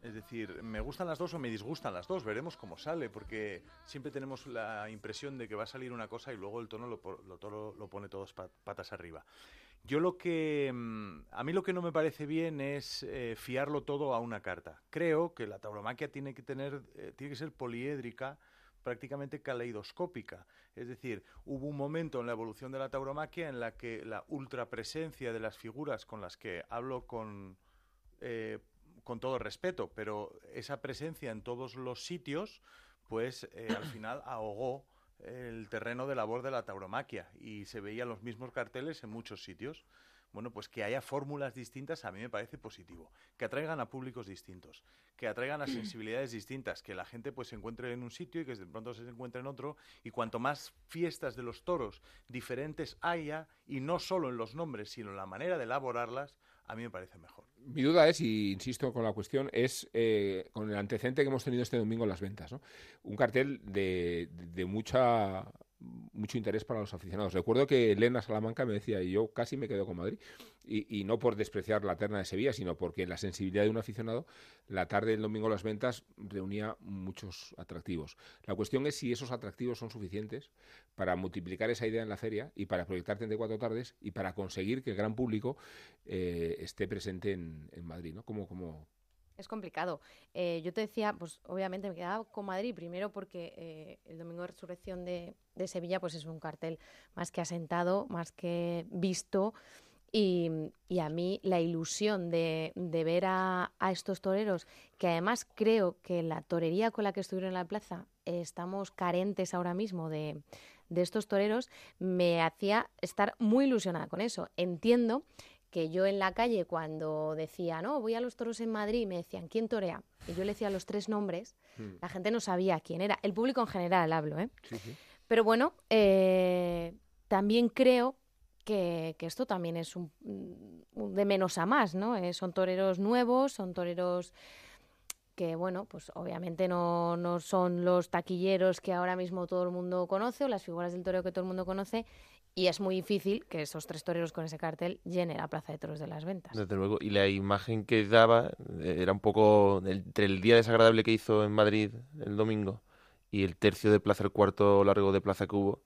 Es decir, me gustan las dos o me disgustan las dos. Veremos cómo sale, porque siempre tenemos la impresión de que va a salir una cosa y luego el tono lo, lo, lo pone todos pa- patas arriba. Yo lo que... mm, A mí lo que no me parece bien es eh, fiarlo todo a una carta. Creo que la tauromaquia tiene que tener... eh, tiene que ser poliédrica prácticamente caleidoscópica. Es decir, hubo un momento en la evolución de la tauromaquia en la que la ultrapresencia de las figuras con las que hablo con, eh, con todo respeto, pero esa presencia en todos los sitios, pues eh, al final ahogó el terreno de labor de la tauromaquia y se veían los mismos carteles en muchos sitios. Bueno, pues que haya fórmulas distintas a mí me parece positivo. Que atraigan a públicos distintos, que atraigan a sensibilidades distintas, que la gente pues se encuentre en un sitio y que de pronto se encuentre en otro. Y cuanto más fiestas de los toros diferentes haya, y no solo en los nombres, sino en la manera de elaborarlas, a mí me parece mejor. Mi duda es, y insisto con la cuestión, es eh, con el antecedente que hemos tenido este domingo en las ventas. ¿no? Un cartel de, de mucha mucho interés para los aficionados. Recuerdo que Elena Salamanca me decía, y yo casi me quedo con Madrid, y, y no por despreciar la terna de Sevilla, sino porque la sensibilidad de un aficionado, la tarde del domingo las ventas reunía muchos atractivos. La cuestión es si esos atractivos son suficientes para multiplicar esa idea en la feria y para proyectar 34 tardes y para conseguir que el gran público eh, esté presente en, en Madrid, ¿no? Como, como, Es complicado. Eh, yo te decía, pues obviamente me quedaba con Madrid, primero porque eh, el Domingo de Resurrección de, Sevilla pues es un cartel más que asentado, más que visto. Y, y a mí la ilusión de, de ver a, a estos toreros, que además creo que la torería con la que estuvieron en la plaza estamos carentes ahora mismo de, de estos toreros, me hacía estar muy ilusionada con eso. Entiendo que yo en la calle cuando decía, no, voy a los toros en Madrid, me decían, ¿quién torea? Y yo le decía los tres nombres, Mm. la gente no sabía quién era. El público en general hablo, ¿eh? Sí, sí. Pero bueno, eh, también creo que, que esto también es un, un de menos a más, ¿no? Eh, son toreros nuevos, son toreros que, bueno, pues obviamente no, no son los taquilleros que ahora mismo todo el mundo conoce o las figuras del toreo que todo el mundo conoce y es muy difícil que esos tres toreros con ese cartel llenen la Plaza de Toros de las Ventas. Desde luego. Y la imagen que daba eh, era un poco entre el día desagradable que hizo en Madrid el domingo y el tercio de Plaza, el cuarto largo de Plaza que hubo,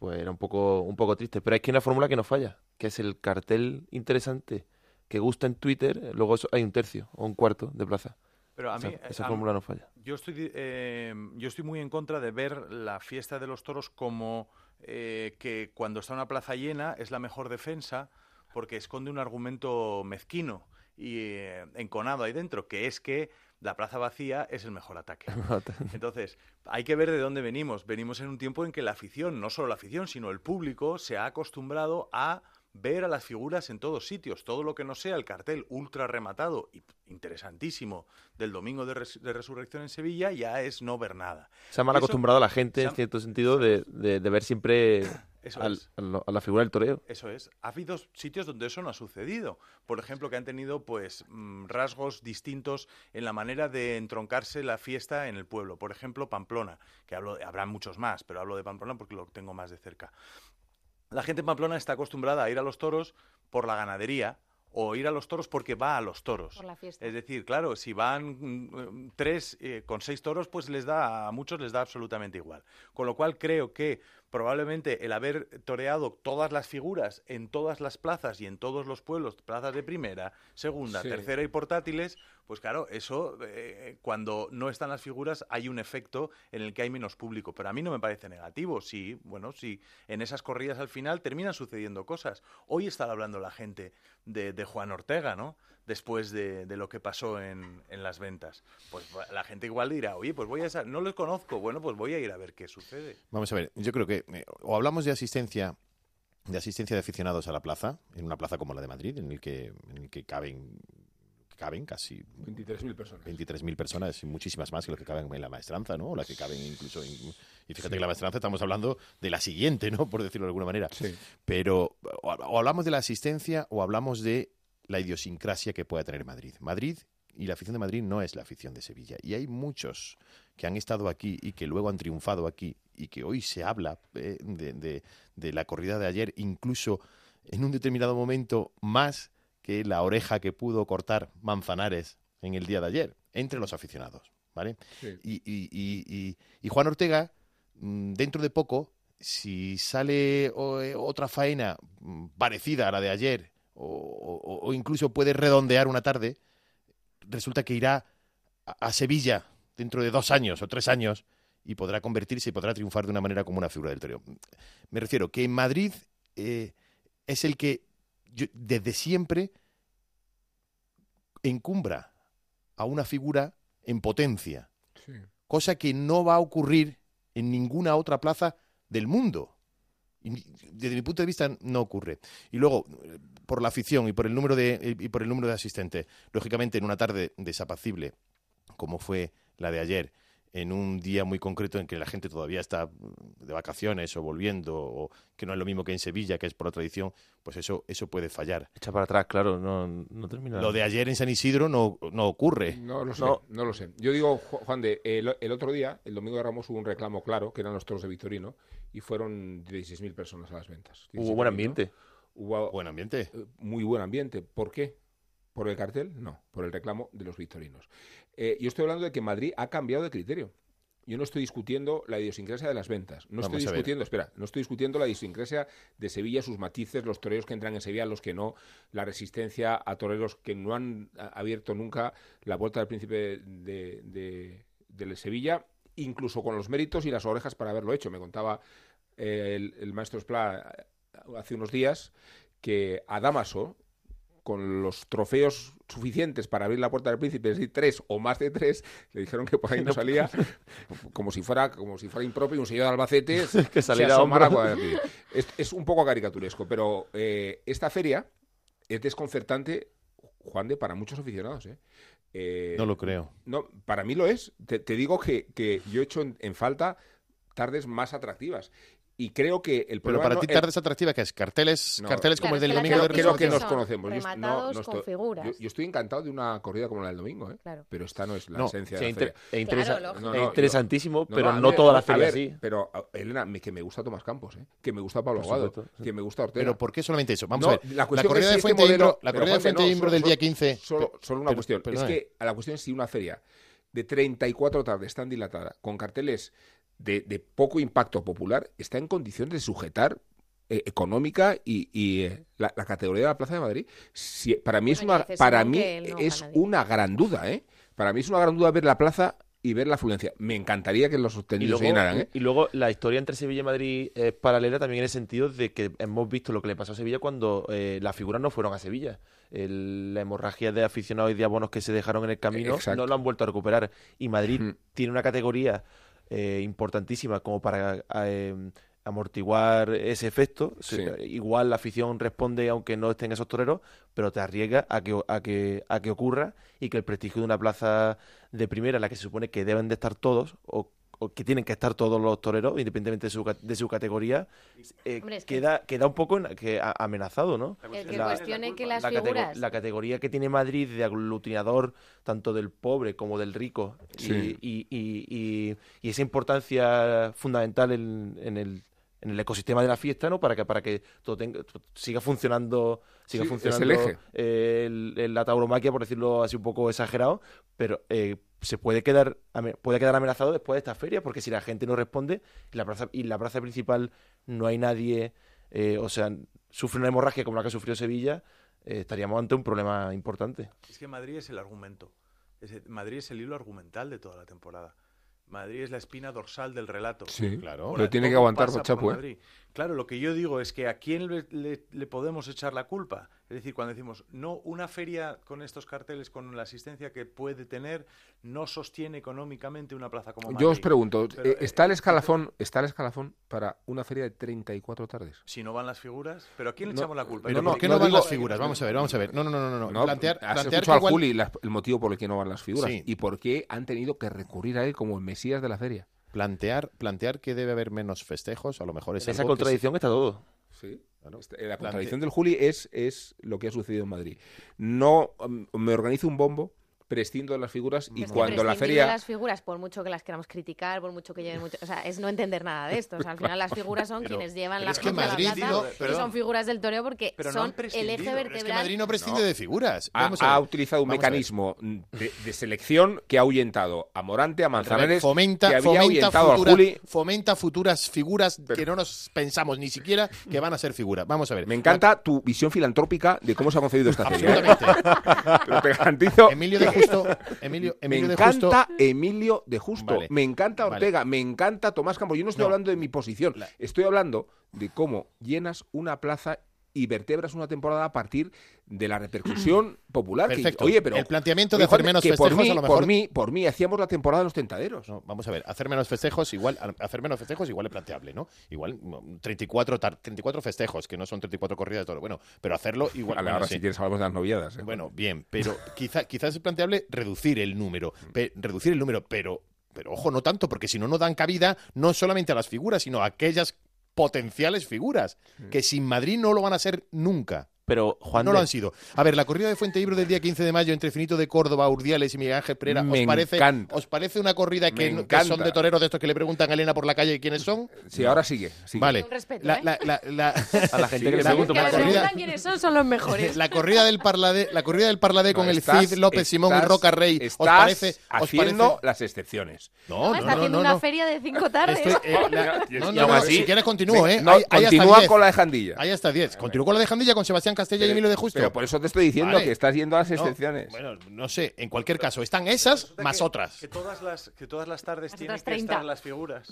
pues era un poco, un poco triste. Pero hay que una fórmula que no falla, que es el cartel interesante que gusta en Twitter, luego eso- hay un tercio o un cuarto de Plaza. Pero a mí, eh, esa a- fórmula no falla. Yo estoy, di- eh, yo estoy muy en contra de ver la fiesta de los toros como eh, que cuando está una plaza llena es la mejor defensa porque esconde un argumento mezquino y eh, enconado ahí dentro, que es que la plaza vacía es el mejor ataque. Entonces, hay que ver de dónde venimos. Venimos en un tiempo en que la afición, no solo la afición, sino el público, se ha acostumbrado a ver a las figuras en todos sitios. Todo lo que no sea el cartel ultra rematado y interesantísimo del domingo de, res- de resurrección en Sevilla ya es no ver nada. Se ha mal acostumbrado a la gente, en cierto sentido, de, de- de ver siempre al- a la figura del toreo. Eso es. Ha habido sitios donde eso no ha sucedido. Por ejemplo, que han tenido pues mm, rasgos distintos en la manera de entroncarse la fiesta en el pueblo. Por ejemplo, Pamplona, que hablo, habrá muchos más, pero hablo de Pamplona porque lo tengo más de cerca. La gente en Pamplona está acostumbrada a ir a los toros por la ganadería o ir a los toros porque va a los toros. Por la fiesta. Es decir, claro, si van mm, tres eh, con seis toros, pues les da a muchos les da absolutamente igual. Con lo cual creo que probablemente el haber toreado todas las figuras en todas las plazas y en todos los pueblos, plazas de primera, segunda, Sí. tercera y portátiles, pues claro, eso eh, cuando no están las figuras hay un efecto en el que hay menos público. Pero a mí no me parece negativo. Sí, bueno, sí, en esas corridas al final terminan sucediendo cosas. Hoy está hablando la gente de, de Juan Ortega, ¿no? Después de, de lo que pasó en, en las ventas. Pues la gente igual dirá, oye, pues voy a... esa- No los conozco, bueno, pues voy a ir a ver qué sucede. Vamos a ver, yo creo que eh, o hablamos de asistencia de asistencia de aficionados a la plaza, en una plaza como la de Madrid, en el que, en el que caben caben casi 23.000 personas. 23.000 personas y muchísimas más que lo que caben en la maestranza, ¿no? O las que caben incluso en- y fíjate que la maestranza estamos hablando de la siguiente, ¿no? Por decirlo de alguna manera. Sí. Pero o hablamos de la asistencia o hablamos de la idiosincrasia que pueda tener Madrid. Madrid y la afición de Madrid no es la afición de Sevilla. Y hay muchos que han estado aquí y que luego han triunfado aquí y que hoy se habla eh, de, de- de la corrida de ayer, incluso en un determinado momento más que la oreja que pudo cortar Manzanares en el día de ayer, entre los aficionados. ¿vale? Sí. Y, y- y- y- Juan Ortega, mm, dentro de poco, si sale eh, otra faena mm, parecida a la de ayer, o, incluso puede redondear una tarde, resulta que irá a, a Sevilla dentro de dos años o tres años y podrá convertirse y podrá triunfar de una manera como una figura del toreo. Me refiero que en Madrid eh, es el que yo- desde siempre encumbra a una figura en potencia Sí. cosa que no va a ocurrir en ninguna otra plaza del mundo. Desde mi punto de vista no ocurre. Y luego, por la afición y por el número de, y por el número de asistentes, lógicamente en una tarde desapacible, como fue la de ayer, en un día muy concreto en que la gente todavía está de vacaciones o volviendo, o que no es lo mismo que en Sevilla, que es por la tradición, pues eso, eso puede fallar. Echa para atrás, claro, no, no termina. Lo de ayer en San Isidro no, no ocurre. No lo sé, No. no. lo sé. Yo digo, Ju- Juan de, el, el otro día, el domingo de Ramos, hubo un reclamo claro, que eran los toros de Victorino, y fueron 16.000 personas a las ventas. Hubo buen 17.000, ambiente. Hubo Buen ambiente. eh, muy buen ambiente. ¿Por qué? ¿Por el cartel? No, por el reclamo de los victorinos. Eh, yo estoy hablando de que Madrid ha cambiado de criterio. Yo no estoy discutiendo la idiosincrasia de las ventas. No Vamos estoy discutiendo, espera, no estoy discutiendo la idiosincrasia de Sevilla, sus matices, los toreros que entran en Sevilla, los que no, la resistencia a toreros que no han abierto nunca la vuelta del príncipe de, de- de Sevilla, incluso con los méritos y las orejas para haberlo hecho. Me contaba eh, el, el maestro Spla eh, hace unos días que a Damaso, con los trofeos suficientes para abrir la puerta del príncipe, es decir, tres o más de tres, le dijeron que por ahí no salía como si fuera como si fuera impropio un señor de Albacete Que saliera a es, es un poco caricaturesco, pero eh, esta feria es desconcertante, Juan de, para muchos aficionados. ¿eh? Eh, No lo creo. no, para mí lo es. Te, te digo que, que yo he hecho en, en falta tardes más atractivas. Y creo que el Pero problema para no- ti el- tardes atractivas que es carteles, No. carteles como Claro, el del domingo de creo que nos conocemos. Yo, no- con estoy, figuras. yo- yo estoy encantado de una corrida como la del domingo, ¿eh? Claro. pero esta no es la No, esencia Sí, de la inter- feria. interesa- es no, interesantísimo, No, pero no toda la a feria ver, así. Pero, Elena, me- que me gusta Tomás Campos, ¿eh? que me gusta Pablo Aguado, sí. que me gusta Ortega. Pero ¿por qué solamente eso? Vamos No, a ver. la La, cuestión corrida es de Fuente Imbro, la pero, corrida de Fuente Imbro del día solo- 15. Solo, una pero- cuestión. Es que a la cuestión es si una feria de 34 tardes tan dilatada, con carteles de, de poco impacto popular, está en condiciones de sujetar eh, económica y, y, eh, la, la categoría de la Plaza de Madrid. Si- para mí es Bueno, una, para mí no es una gran duda, ¿eh? Para mí es una gran duda ver la plaza y ver la afluencia. Me encantaría que los sostenidos se llenaran, ¿eh? y luego la historia entre Sevilla y Madrid es paralela también en el sentido de que hemos visto lo que le pasó a Sevilla cuando eh, las figuras no fueron a Sevilla. El- la hemorragia de aficionados y de abonos que se dejaron en el camino Exacto. no lo han vuelto a recuperar. Y Madrid Mm. tiene una categoría eh, importantísima como para eh, amortiguar ese efecto. Sí. Igual la afición responde aunque no estén esos toreros, pero te arriesga a que, a que, a que ocurra y que el prestigio de una plaza de primera en la que se supone que deben de estar todos o que tienen que estar todos los toreros, independientemente de su, ca- de su categoría, eh, Hombre, es que- queda, queda un poco en- que, a- amenazado, ¿no? El que La- cuestione que las la, catego- figuras... la categoría que tiene Madrid de aglutinador tanto del pobre como del rico Sí. y, y- y- y esa importancia fundamental en, en el, en el ecosistema de la fiesta, ¿no? Para que para que todo tenga- siga funcionando siga Sí, es funcionando el eje. eh, el- el- la tauromaquia, por decirlo así un poco exagerado, pero eh, se puede quedar ame- puede quedar amenazado después de esta feria, porque si la gente no responde y la plaza, y la plaza principal no hay nadie, eh, o sea, sufre una hemorragia como la que sufrió Sevilla, eh, estaríamos ante un problema importante. Es que Madrid es el argumento. Es el- Madrid es el hilo argumental de toda la temporada. Madrid es la espina dorsal del relato. Sí, Claro. Pero tiene que aguantar Chapu, ¿eh? Claro, lo que yo digo es que a quién le, le- le podemos echar la culpa. Es decir, cuando decimos, no, una feria con estos carteles, con la asistencia que puede tener, no sostiene económicamente una plaza como Madrid. Yo os pregunto, Pero, eh, eh, ¿está el escalafón está el escalafón para una feria de 34 tardes? Si no van las figuras, ¿pero a quién le No, echamos la culpa? Pero no, ¿por qué no no, van digo- las figuras? Vamos a ver, vamos a ver. No, no, no, no. no. No, plantear, has plantear escuchado que a igual- Juli el motivo por el que no van las figuras Sí. y por qué han tenido que recurrir a él como el mesías de la feria. Plantear, plantear que debe haber menos festejos, a lo mejor es En esa algo que contradicción está todo. Sí. Claro. Este, La Plante- contradicción del Juli es, es lo que ha sucedido en Madrid. No mm, me organizo un bombo, prescindo de las figuras y Es que cuando la feria... de las figuras, por mucho que las queramos criticar, por mucho que lleven mucho... O sea, es no entender nada de esto. O sea, al final las figuras son Pero- quienes llevan la es que la Madrid, plaza digo, y son figuras del toreo porque Pero no son el prescindido. eje Pero es que Pero es que vertebral. Madrid no prescinde No. de figuras. ha, ha utilizado un Vamos mecanismo de, de selección que ha ahuyentado a Morante, a Manzanares, fomenta, que había fomenta, ahuyentado futura- a Juli. fomenta futuras figuras Pero- que no nos pensamos ni siquiera que van a ser figuras. Vamos a ver. Me encanta tu visión filantrópica de cómo se ha concebido esta feria. ¿eh? Absolutamente. Te garantizo Emilio de Justo. Emilio, me de encanta Justo. Emilio de Justo, Vale. me encanta Vale. Ortega, me encanta Tomás Campos. Yo no estoy No. hablando de mi posición, estoy hablando de cómo llenas una plaza y vertebras una temporada a partir de la repercusión popular. que- Perfecto. oye, pero El planteamiento de hacer menos que por festejos, mí, a lo mejor- por mí, por mí hacíamos la temporada de los tentaderos. No, vamos a ver, hacer menos festejos igual, hacer menos festejos igual es planteable, ¿no? Igual mm, 34, tar- 34 festejos, que no son 34 corridas de toro. Bueno, pero hacerlo igual. Vale, bueno, ahora sí. si quieres hablamos de las noviadas. ¿eh? Bueno, bien, pero quizá, quizás es planteable reducir el número, pe- reducir el número, pero, pero ojo, no tanto, porque si no, no dan cabida no solamente a las figuras, sino a aquellas potenciales figuras, que sin Madrid no lo van a ser nunca. Pero, Juan, No de- lo han sido. A ver, la corrida de Fuente Ibro del día 15 de mayo entre Finito de Córdoba, Urdiales y Miguel Ángel Pereira, ¿os parece. ¿os parece una corrida que, no- que son de toreros de estos que le preguntan a Elena por la calle quiénes son? Sí, ahora sigue. sigue. Vale. Un respeto, La, ¿eh? la- la- la- a la gente que le pregunto Que corrida- preguntan quiénes son, son los mejores. la corrida del Parladé, la corrida del Parladé con No, el estás- Cid, López, Simón y estás- Roca Rey, ¿os Estás parece? ¿os haciendo parece? las excepciones. No, No, no, está no, haciendo no, una no. feria de cinco tardes. Este, eh, no, no, no, así- si quieres continúo, ¿eh? Continúa 10. con la de Jandilla. Hay hasta 10. Continúo con la de Jandilla con Sebastián Castella y Emilio de Justo. Pero por eso te estoy diciendo Vale. que estás yendo a las No, excepciones. bueno, no sé. En cualquier caso, están esas más que- otras. Que todas las, que todas las tardes Las tienen que 30. estar las figuras.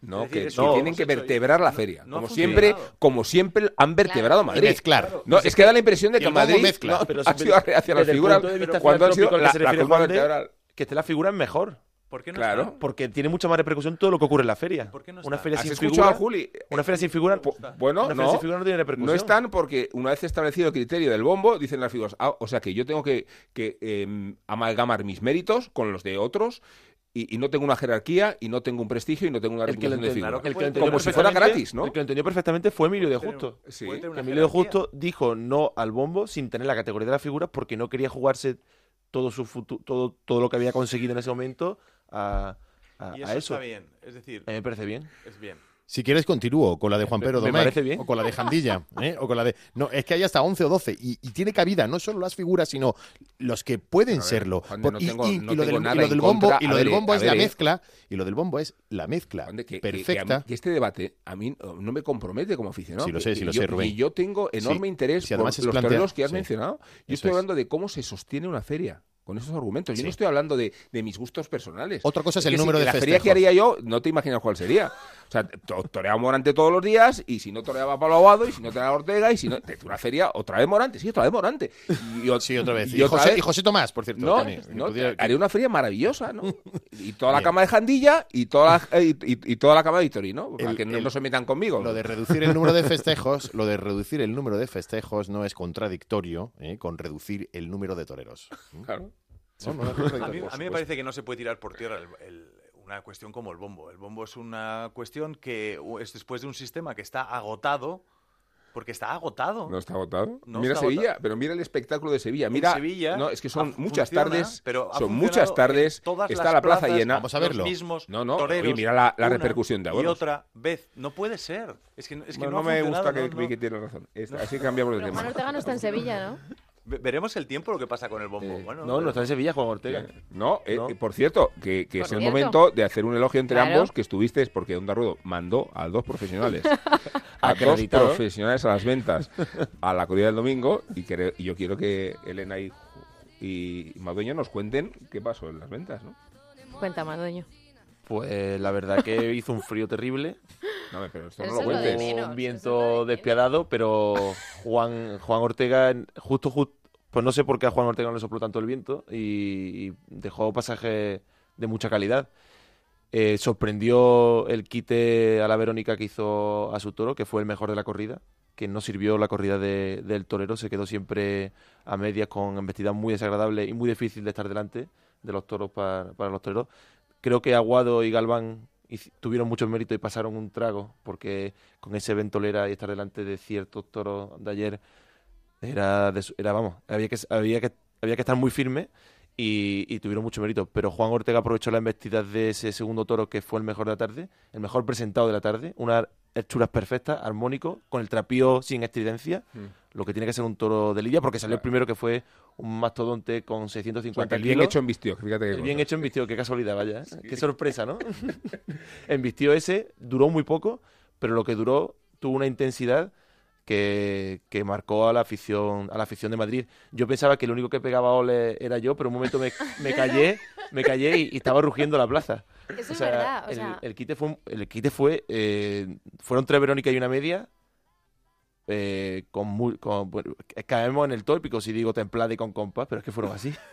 No, decir, que, lo tienen que vertebrar la no- feria. no ha como siempre, como siempre han vertebrado Y Madrid. mezclar. No, es que da la impresión de que Madrid mezcla. no, Pero ha sido hacia las figuras cuando han sido la, se la vertebral. que esté la figura es mejor. ¿Por qué no Claro. Porque tiene mucha más repercusión todo lo que ocurre en la feria. ¿Por qué no una está? feria ¿Has sin escuchado figura, a Juli? Una feria sin figura. Po- Bueno, Una feria no, sin figura no tiene repercusión. no están porque una vez establecido el criterio del bombo, dicen las figuras, ah, o sea que yo tengo que, que, em, amalgamar mis méritos con los de otros y, y no tengo una jerarquía y no tengo un prestigio y no tengo una El que lo reputación de figura. el que lo entendió Como si fuera perfectamente- gratis, ¿no? El que lo entendió perfectamente fue Emilio de Justo. Sí. tener Emilio de. Justo dijo no al bombo sin tener la categoría de las figuras porque no quería jugarse todo su futu- todo, todo lo que había conseguido en ese momento a, a- Y a eso eso. está bien. Es decir, A mí me parece bien. es bien. Si quieres, continúo con la de Juan Pedro Me Domecq, parece bien. o con la de Jandilla, ¿eh? o con la de... No, es que hay hasta 11 o 12, y, y tiene cabida no solo las figuras, sino los que pueden ver, serlo. Juan, Por- no y, tengo- y- no y lo del, del bombo, y lo del bombo es la ver, mezcla, y lo del bombo es la mezcla que- que mí- perfecta. Que, este debate a mí no me compromete como aficionado. Sí, lo sé, sí lo yo- sé, Rubén. Y yo tengo enorme Sí, interés sí, además por los plantea- toreros que has sí. mencionado. Yo estoy es. hablando de cómo se sostiene una feria. Con esos argumentos. Yo Sí. no estoy hablando de, de mis gustos personales. Otra cosa es el si- número de La feria festejos. que haría yo, no te imaginas cuál sería. O sea, to- toreaba Morante todos los días y si no toreaba Pablo Aguado y si no toreaba Ortega y si no... de Una feria, otra vez Morante, sí, otra vez Morante. Y, Sí, otra vez. Y, Y, otra José, vez- y José Tomás, por cierto. no, también, no, pudiera- haría una feria maravillosa, ¿no? Y toda la cama de Jandilla y toda la, y, y- y toda la cama de Victorino, para El- que no, el- no se metan conmigo. Lo de reducir el número de festejos, lo de reducir el número de festejos no es contradictorio ¿eh? con reducir el número de toreros. Claro. No, no es A contradictorio, mí, a mí me parece que no se puede tirar por tierra el- el- una cuestión como el bombo. El bombo es una cuestión que es después de un sistema que está agotado, porque está agotado. ¿No está agotado? No mira está Sevilla, agotado. pero mira el espectáculo de Sevilla. Mira, Sevilla no, es que son ha- muchas funciona, tardes, pero son muchas tardes, está las la plaza llena. Vamos a verlo. Los mismos No, no, toreros, oye, mira la- la repercusión de Y abonos. otra vez. No puede ser. Es que, es que Bueno, no, no me gusta que no, no. Vicky tiene razón. Es- Así cambiamos de tema. Juan Ortega no está en Sevilla, ¿no? Ve- Veremos el tiempo lo que pasa con el bombo. Eh, bueno, No, no está en Sevilla, Juan Ortega. No, eh, No. eh, por cierto, que, que es el momento de hacer un elogio entre Claro. ambos, que estuviste, porque Onda Ruedo mandó a dos profesionales, a dos profesionales a las ventas, a la corrida del domingo, y, que- y yo quiero que Elena y, y Madueño nos cuenten qué pasó en las ventas, ¿no? Cuenta, Madueño. Pues la verdad que hizo un frío terrible, No, pero esto Pero no lo cuentes. un viento despiadado, pero Juan, Juan Ortega, justo, justo, pues no sé por qué a Juan Ortega no le sopló tanto el viento y, dejó pasajes de mucha calidad. Eh, sorprendió el quite a la Verónica que hizo a su toro, que fue el mejor de la corrida, que no sirvió la corrida de- del torero, se quedó siempre a medias con embestida muy desagradable y muy difícil de estar delante de los toros para, los toreros. Creo que Aguado y Galván tuvieron mucho mérito y pasaron un trago, porque con ese ventolera y estar delante de ciertos toros de ayer era, de su- era vamos, había que, había que, había que estar muy firme y, y tuvieron mucho mérito. Pero Juan Ortega aprovechó la embestida de ese segundo toro que fue el mejor de la tarde, el mejor presentado de la tarde, unas hechuras perfectas, armónico, con el trapío sin estridencia, lo que tiene que ser un toro de lidia, porque salió el primero que fue un mastodonte con O sea, 650 que el bien kilos. hecho en vistió, fíjate que El bien hecho en vistió, qué casualidad, vaya. ¿eh? Qué sorpresa, ¿no? en vistió ese duró muy poco, pero lo que duró tuvo una intensidad que, que marcó a la afición a la afición de Madrid. Yo pensaba que el único que pegaba ole era yo, pero un momento me, me callé, me callé y, y estaba rugiendo la plaza. Eso O es verdad. O el, sea, el quite fue, el quite fue eh, fueron tres Verónica y una media. eh, con, muy, con bueno, caemos en el tópico si digo templada y con compás, pero es que fueron así.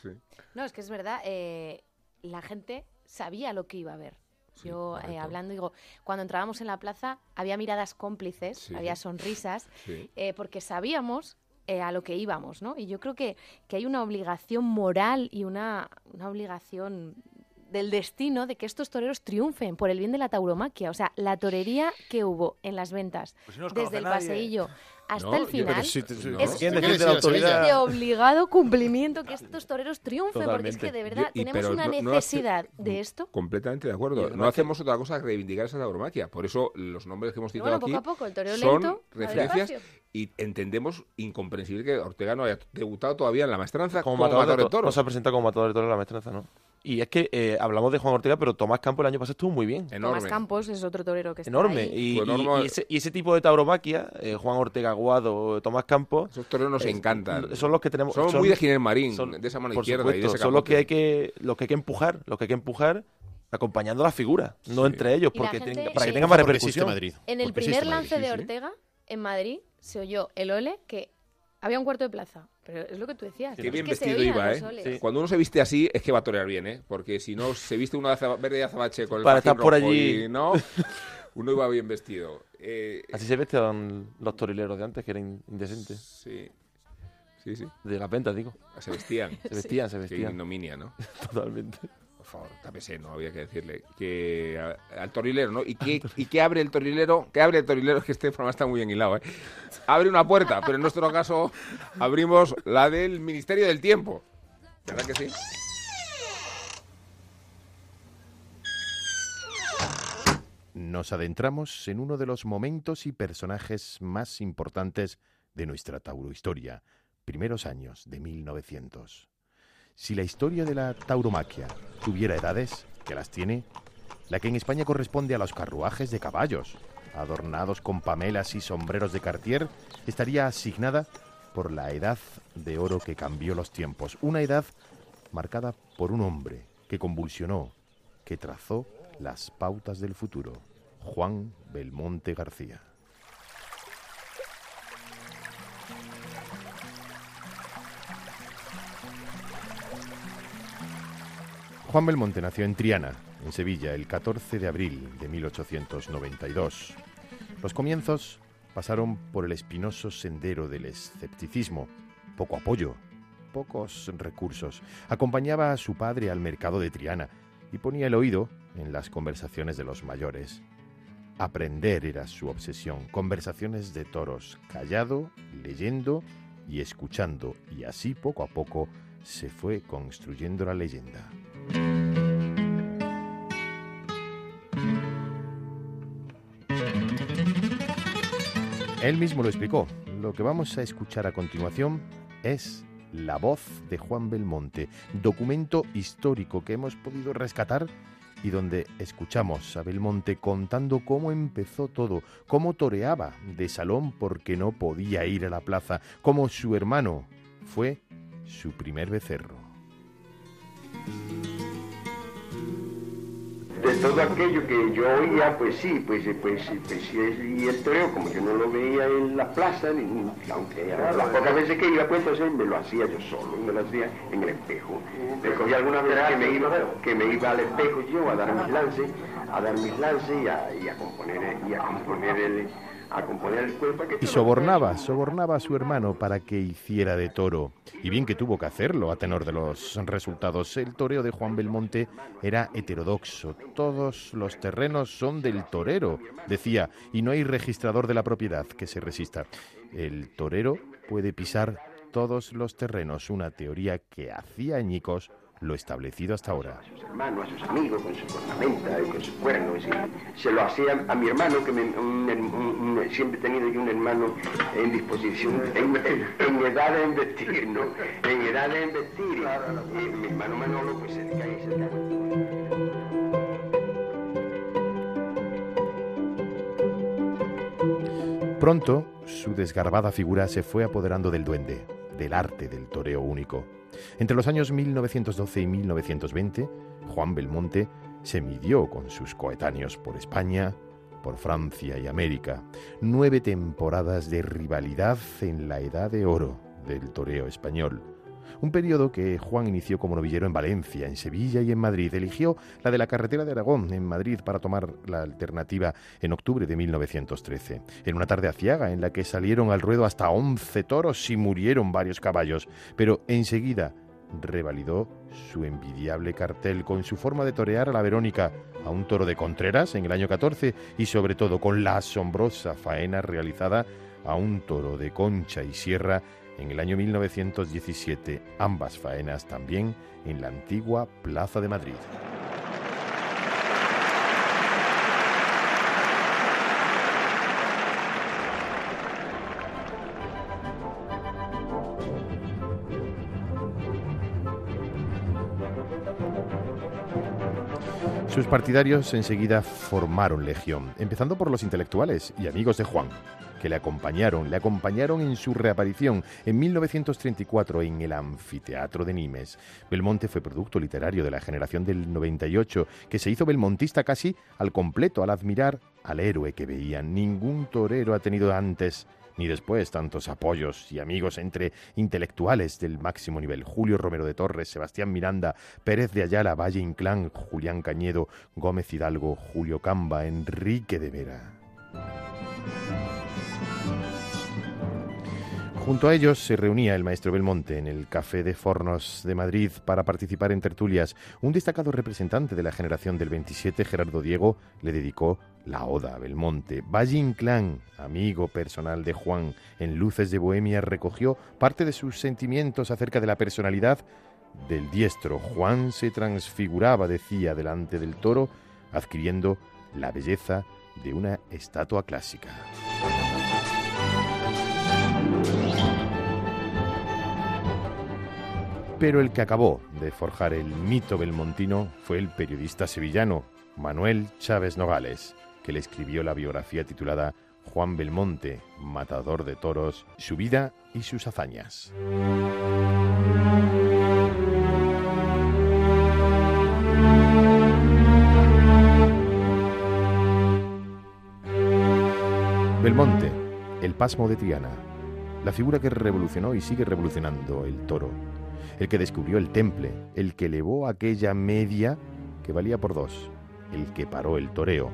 Sí. no, es que es verdad. eh, la gente sabía lo que iba a ver. Sí, Yo, eh, hablando, digo, cuando entrábamos en la plaza había miradas cómplices, Sí. había sonrisas, Sí. eh, porque sabíamos eh, a lo que íbamos, ¿no? Y yo creo que, que hay una obligación moral y una, una obligación del destino de que estos toreros triunfen por el bien de la tauromaquia. O sea, la torería que hubo en las ventas, Pues no desde el nadie. paseillo hasta No, el final, sí, te- No. es, ¿Quién una- defiende la es autoridad? de obligado cumplimiento que estos toreros triunfen, porque es que de verdad Yo- y- tenemos una no- no hace- necesidad de esto. Completamente de acuerdo. No hacemos otra cosa que reivindicar esa tauromaquia. Por eso los nombres que hemos citado bueno, aquí poco a poco, el toreo son lento, referencias y entendemos incomprensible que Ortega no haya debutado todavía en la maestranza como, como matador, matador de de toros. No se ha presentado como matador de toros en la maestranza, ¿no? Y es que eh, hablamos de Juan Ortega, pero Tomás Campos el año pasado estuvo muy bien. Enorme. Tomás Campos es otro torero que está Enorme. ahí. Y, Pues y- enorme- y ese, y ese tipo de tauromaquia, eh, Juan Ortega Aguado, Tomás Campos, Esos toreros nos es- encantan. son los que tenemos. Son son- muy de Ginés Marín, son- de esa mano por izquierda y de supuesto, ese son los que hay que los que hay que empujar, los que hay que empujar acompañando a las figuras, no entre ellos, la porque gente- tenga- para que sí. tenga más repercusión. Madrid. En el primer Madrid. lance de sí, sí. Ortega, en Madrid, se oyó el ole que había un cuarto de plaza. Pero es lo que tú decías. Qué bien vestido iba, ¿eh? Sí. Cuando uno se viste así es que va a torear bien, ¿eh? Porque si no se viste uno de verde de azabache con el Para estar por rojo allí. y no, uno iba bien vestido. Eh, Así se vestían los torileros de antes, que eran indecentes. sí, sí, sí. De las ventas, digo. Se vestían. Se vestían, se Qué vestían. ignominia, ¿no? Totalmente. Favor, no había que decirle. Que al torilero, ¿no? ¿Y qué, ¿Y qué abre el torilero? ¿Qué abre el torilero? Que este programa está muy bien hilado, ¿eh? Abre una puerta, pero en nuestro caso abrimos la del Ministerio del Tiempo. ¿Verdad que sí? Nos adentramos en uno de los momentos y personajes más importantes de nuestra taurohistoria, primeros años de 1900. Si la historia de la tauromaquia tuviera edades, que las tiene, la que en España corresponde a los carruajes de caballos, adornados con pamelas y sombreros de Cartier, estaría asignada por la edad de oro que cambió los tiempos, una edad marcada por un hombre que convulsionó, que trazó las pautas del futuro, Juan Belmonte García. Juan Belmonte nació en Triana, en Sevilla, el 14 de abril de 1892. Los comienzos pasaron por el espinoso sendero del escepticismo, poco apoyo, pocos recursos. Acompañaba a su padre al mercado de Triana y ponía el oído en las conversaciones de los mayores. Aprender era su obsesión, conversaciones de toros, callado, leyendo y escuchando, y así poco a poco se fue construyendo la leyenda. Él mismo lo explicó. Lo que vamos a escuchar a continuación es La voz de Juan Belmonte, documento histórico que hemos podido rescatar y donde escuchamos a Belmonte contando cómo empezó todo, cómo toreaba de salón porque no podía ir a la plaza, cómo su hermano fue su primer becerro. De todo aquello que yo oía, pues sí, pues, pues, pues sí, y el toreo, como yo no lo veía en la plaza, ni, aunque las pocas veces que iba, pues entonces me lo hacía yo solo, me lo hacía en el espejo. Me cogía algunas veces que me iba, que me iba al espejo yo a dar mis lances, a dar mis lances y a, y a componer, y a componer el a componer el cuerpo. y sobornaba, sobornaba a su hermano para que hiciera de toro. Y bien que tuvo que hacerlo a tenor de los resultados. El toreo de Juan Belmonte era heterodoxo. Todos los terrenos son del torero, decía, y no hay registrador de la propiedad que se resista. El torero puede pisar todos los terrenos, una teoría que hacía añicos lo establecido hasta ahora. A sus hermanos, a sus amigos, con su cornamenta y con su cuerno. se lo hacía a mi hermano, que siempre he tenido yo un hermano en disposición, en, edad de investir, ¿no? En edad de investir. Y, mi hermano Manolo, pues se cae, se cae. Pronto, su desgarbada figura se fue apoderando del duende, del arte del toreo único. Entre los años 1912 y 1920, Juan Belmonte se midió con sus coetáneos por España, por Francia y América. Nueve temporadas de rivalidad en la edad de oro del toreo español. Un periodo que Juan inició como novillero en Valencia, en Sevilla y en Madrid. Eligió la de la carretera de Aragón, en Madrid, para tomar la alternativa en octubre de 1913. En una tarde aciaga en la que salieron al ruedo hasta 11 toros y murieron varios caballos. Pero enseguida revalidó su envidiable cartel con su forma de torear a la Verónica, a un toro de Contreras en el año 14 y sobre todo con la asombrosa faena realizada a un toro de Concha y Sierra en el año 1917, ambas faenas también en la antigua Plaza de Madrid. Sus partidarios enseguida formaron legión, empezando por los intelectuales y amigos de Juan, que le acompañaron, le acompañaron en su reaparición en 1934 en el Anfiteatro de Nimes. Belmonte fue producto literario de la generación del 98, que se hizo belmontista casi al completo al admirar al héroe que veía. Ningún torero ha tenido antes ni después tantos apoyos y amigos entre intelectuales del máximo nivel. Julio Romero de Torres, Sebastián Miranda, Pérez de Ayala, Valle Inclán, Julián Cañedo, Gómez Hidalgo, Julio Camba, Enrique de Vera. Junto a ellos se reunía el maestro Belmonte en el Café de Fornos de Madrid para participar en tertulias. Un destacado representante de la generación del 27, Gerardo Diego, le dedicó la Oda a Belmonte. Valle Inclán, amigo personal de Juan en Luces de Bohemia, recogió parte de sus sentimientos acerca de la personalidad del diestro. Juan se transfiguraba, decía, delante del toro, adquiriendo la belleza de una estatua clásica. Pero el que acabó de forjar el mito belmontino fue el periodista sevillano Manuel Chávez Nogales, que le escribió la biografía titulada Juan Belmonte, matador de toros, su vida y sus hazañas. Belmonte, el pasmo de Triana, la figura que revolucionó y sigue revolucionando el toro, el que descubrió el temple, el que elevó aquella media que valía por dos, el que paró el toreo.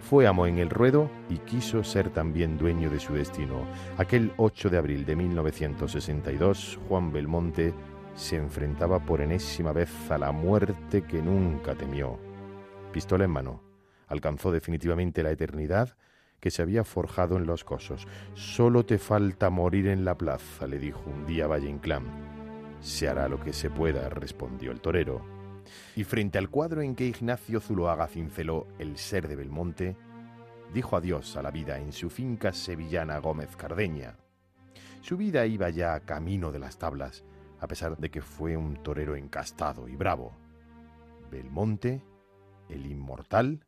Fue amo en el ruedo y quiso ser también dueño de su destino. Aquel 8 de abril de 1962, Juan Belmonte se enfrentaba por enésima vez a la muerte que nunca temió. Pistola en mano, alcanzó definitivamente la eternidad que se había forjado en los cosos. Solo te falta morir en la plaza, le dijo un día Valle Inclán. Se hará lo que se pueda, respondió el torero. Y frente al cuadro en que Ignacio Zuloaga cinceló el ser de Belmonte, dijo adiós a la vida en su finca sevillana Gómez Cardeña. Su vida iba ya camino de las tablas, a pesar de que fue un torero encastado y bravo. Belmonte, el inmortal,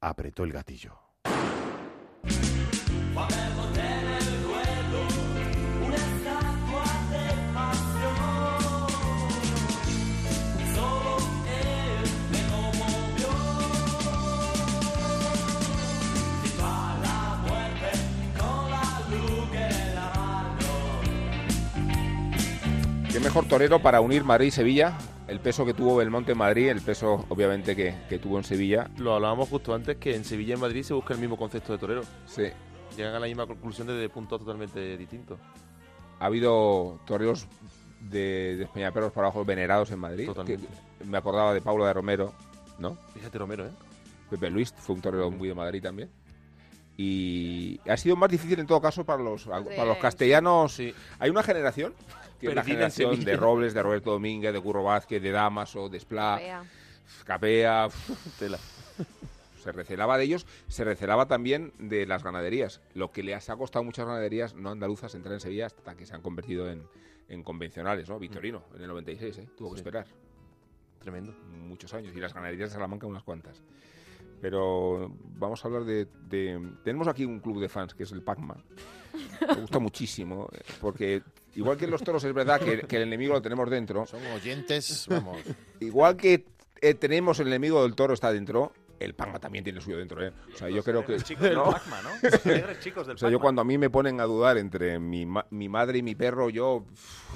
apretó el gatillo. Mejor torero para unir Madrid y Sevilla? El peso que tuvo Belmonte en Madrid, el peso obviamente que, que tuvo en Sevilla. Lo hablábamos justo antes, que en Sevilla y en Madrid se busca el mismo concepto de torero. Sí. Llegan a la misma conclusión desde puntos totalmente distintos. Ha habido toreros de, de Peñaperros para abajo venerados en Madrid. Totalmente. que me acordaba de Pablo de Romero, ¿no? Fíjate Romero, ¿eh? Pepe Luis fue un torero muy de Madrid también. Y ha sido más difícil en todo caso para los, para los castellanos. Hay una generación, que es la generación de Robles, de Roberto Domínguez, de Curro Vázquez, de Damaso, de Esplá, Capea. Tela. Se recelaba de ellos, se recelaba también de las ganaderías. Lo que les ha costado muchas ganaderías no andaluzas entrar en Sevilla hasta que se han convertido en, en convencionales, ¿no? Victorino, en el 96, ¿eh? Tuvo que esperar Tremendo. muchos años y las ganaderías de Salamanca unas cuantas. Pero vamos a hablar de, de- Tenemos aquí un club de fans que es el Pacma. Me gusta muchísimo porque igual que los toros es verdad que, que el enemigo lo tenemos dentro. Son oyentes, vamos. Igual que eh, tenemos el enemigo del toro está dentro, el Pacma también tiene suyo dentro. ¿eh? O sea, yo creo que... Chicos del ¿no? Pacma, ¿no? Los alegres chicos del O sea, yo cuando a mí me ponen a dudar entre mi, ma- mi madre y mi perro, yo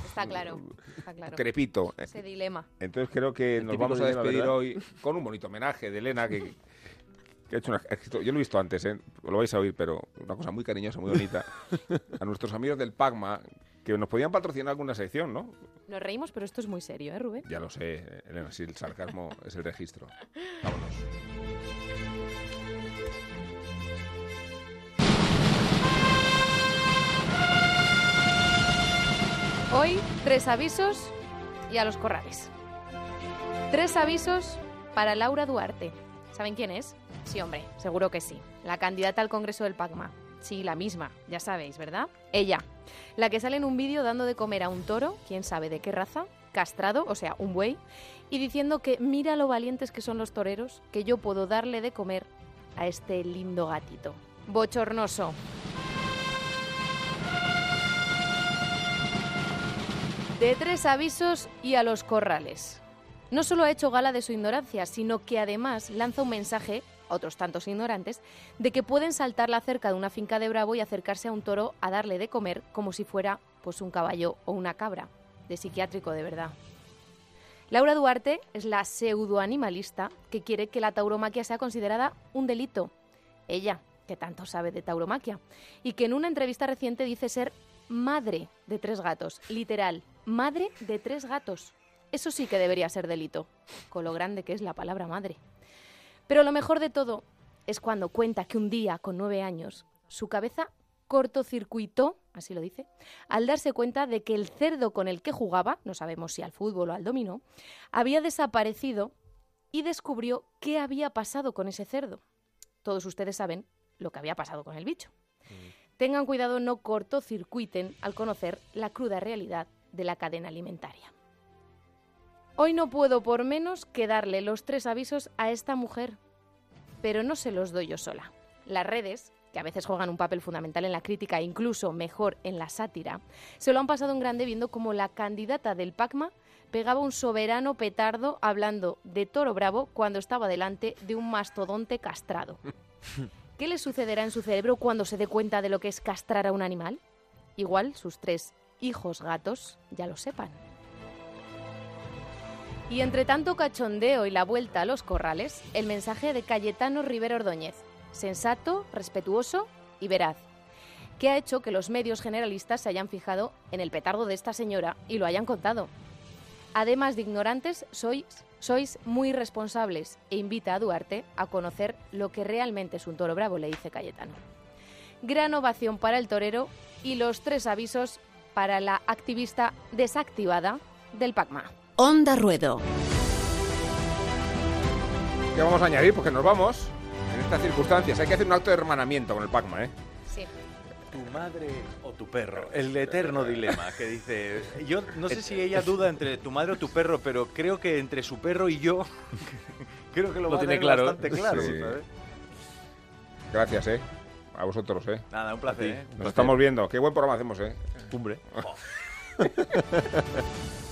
Está claro, está claro. crepito. Ese dilema. Entonces creo que nos vamos a despedir hoy con un bonito homenaje de Elena que, que ha hecho una, yo lo he visto antes, ¿eh? lo vais a oír, pero una cosa muy cariñosa, muy bonita. A nuestros amigos del Pacma que nos podían patrocinar alguna sección, ¿no? Nos reímos, pero esto es muy serio, ¿eh, Rubén? Ya lo sé, Elena, si el sarcasmo es el registro. Vámonos. Hoy, tres avisos y a los corrales. Tres avisos para Laura Duarte. ¿Saben quién es? Sí, hombre, seguro que sí. La candidata al Congreso del PACMA. Sí, la misma, ya sabéis, ¿verdad? Ella, la que sale en un vídeo dando de comer a un toro, quién sabe de qué raza, castrado, o sea, un buey, y diciendo que mira lo valientes que son los toreros, que yo puedo darle de comer a este lindo gatito. Bochornoso. De tres avisos y a los corrales. No solo ha hecho gala de su ignorancia, sino que además lanza un mensaje otros tantos ignorantes de que pueden saltar la cerca de una finca de Bravo y acercarse a un toro a darle de comer como si fuera pues un caballo o una cabra, de psiquiátrico de verdad. Laura Duarte es la pseudoanimalista que quiere que la tauromaquia sea considerada un delito. Ella, que tanto sabe de tauromaquia, y que en una entrevista reciente dice ser madre de tres gatos, literal, madre de tres gatos. Eso sí que debería ser delito, con lo grande que es la palabra madre. Pero lo mejor de todo es cuando cuenta que un día, con nueve años, su cabeza cortocircuitó, así lo dice, al darse cuenta de que el cerdo con el que jugaba, no sabemos si al fútbol o al dominó, había desaparecido y descubrió qué había pasado con ese cerdo. Todos ustedes saben lo que había pasado con el bicho. Tengan cuidado, no cortocircuiten al conocer la cruda realidad de la cadena alimentaria. Hoy no puedo por menos que darle los tres avisos a esta mujer, pero no se los doy yo sola. Las redes, que a veces juegan un papel fundamental en la crítica e incluso mejor en la sátira, se lo han pasado en grande viendo cómo la candidata del PACMA pegaba un soberano petardo hablando de Toro Bravo cuando estaba delante de un mastodonte castrado. ¿Qué le sucederá en su cerebro cuando se dé cuenta de lo que es castrar a un animal? Igual sus tres hijos gatos ya lo sepan. Y entre tanto cachondeo y la vuelta a los corrales, el mensaje de Cayetano Rivero Ordóñez, sensato, respetuoso y veraz, que ha hecho que los medios generalistas se hayan fijado en el petardo de esta señora y lo hayan contado. Además de ignorantes, sois, sois muy responsables e invita a Duarte a conocer lo que realmente es un toro bravo, le dice Cayetano. Gran ovación para el torero y los tres avisos para la activista desactivada del PACMA. Onda Ruedo. ¿Qué vamos a añadir? Porque nos vamos. En estas circunstancias hay que hacer un acto de hermanamiento con el Pacma, ¿eh? Sí. Tu madre o tu perro. El eterno dilema que dice. Yo no sé si ella duda entre tu madre o tu perro, pero creo que entre su perro y yo. creo que lo, Lo va a tiene tener claro. bastante claro. Gracias, ¿eh? A vosotros, ¿eh? Nada, un placer. ¿eh? Nos estamos viendo. Qué buen programa hacemos, ¿eh? Cumbre.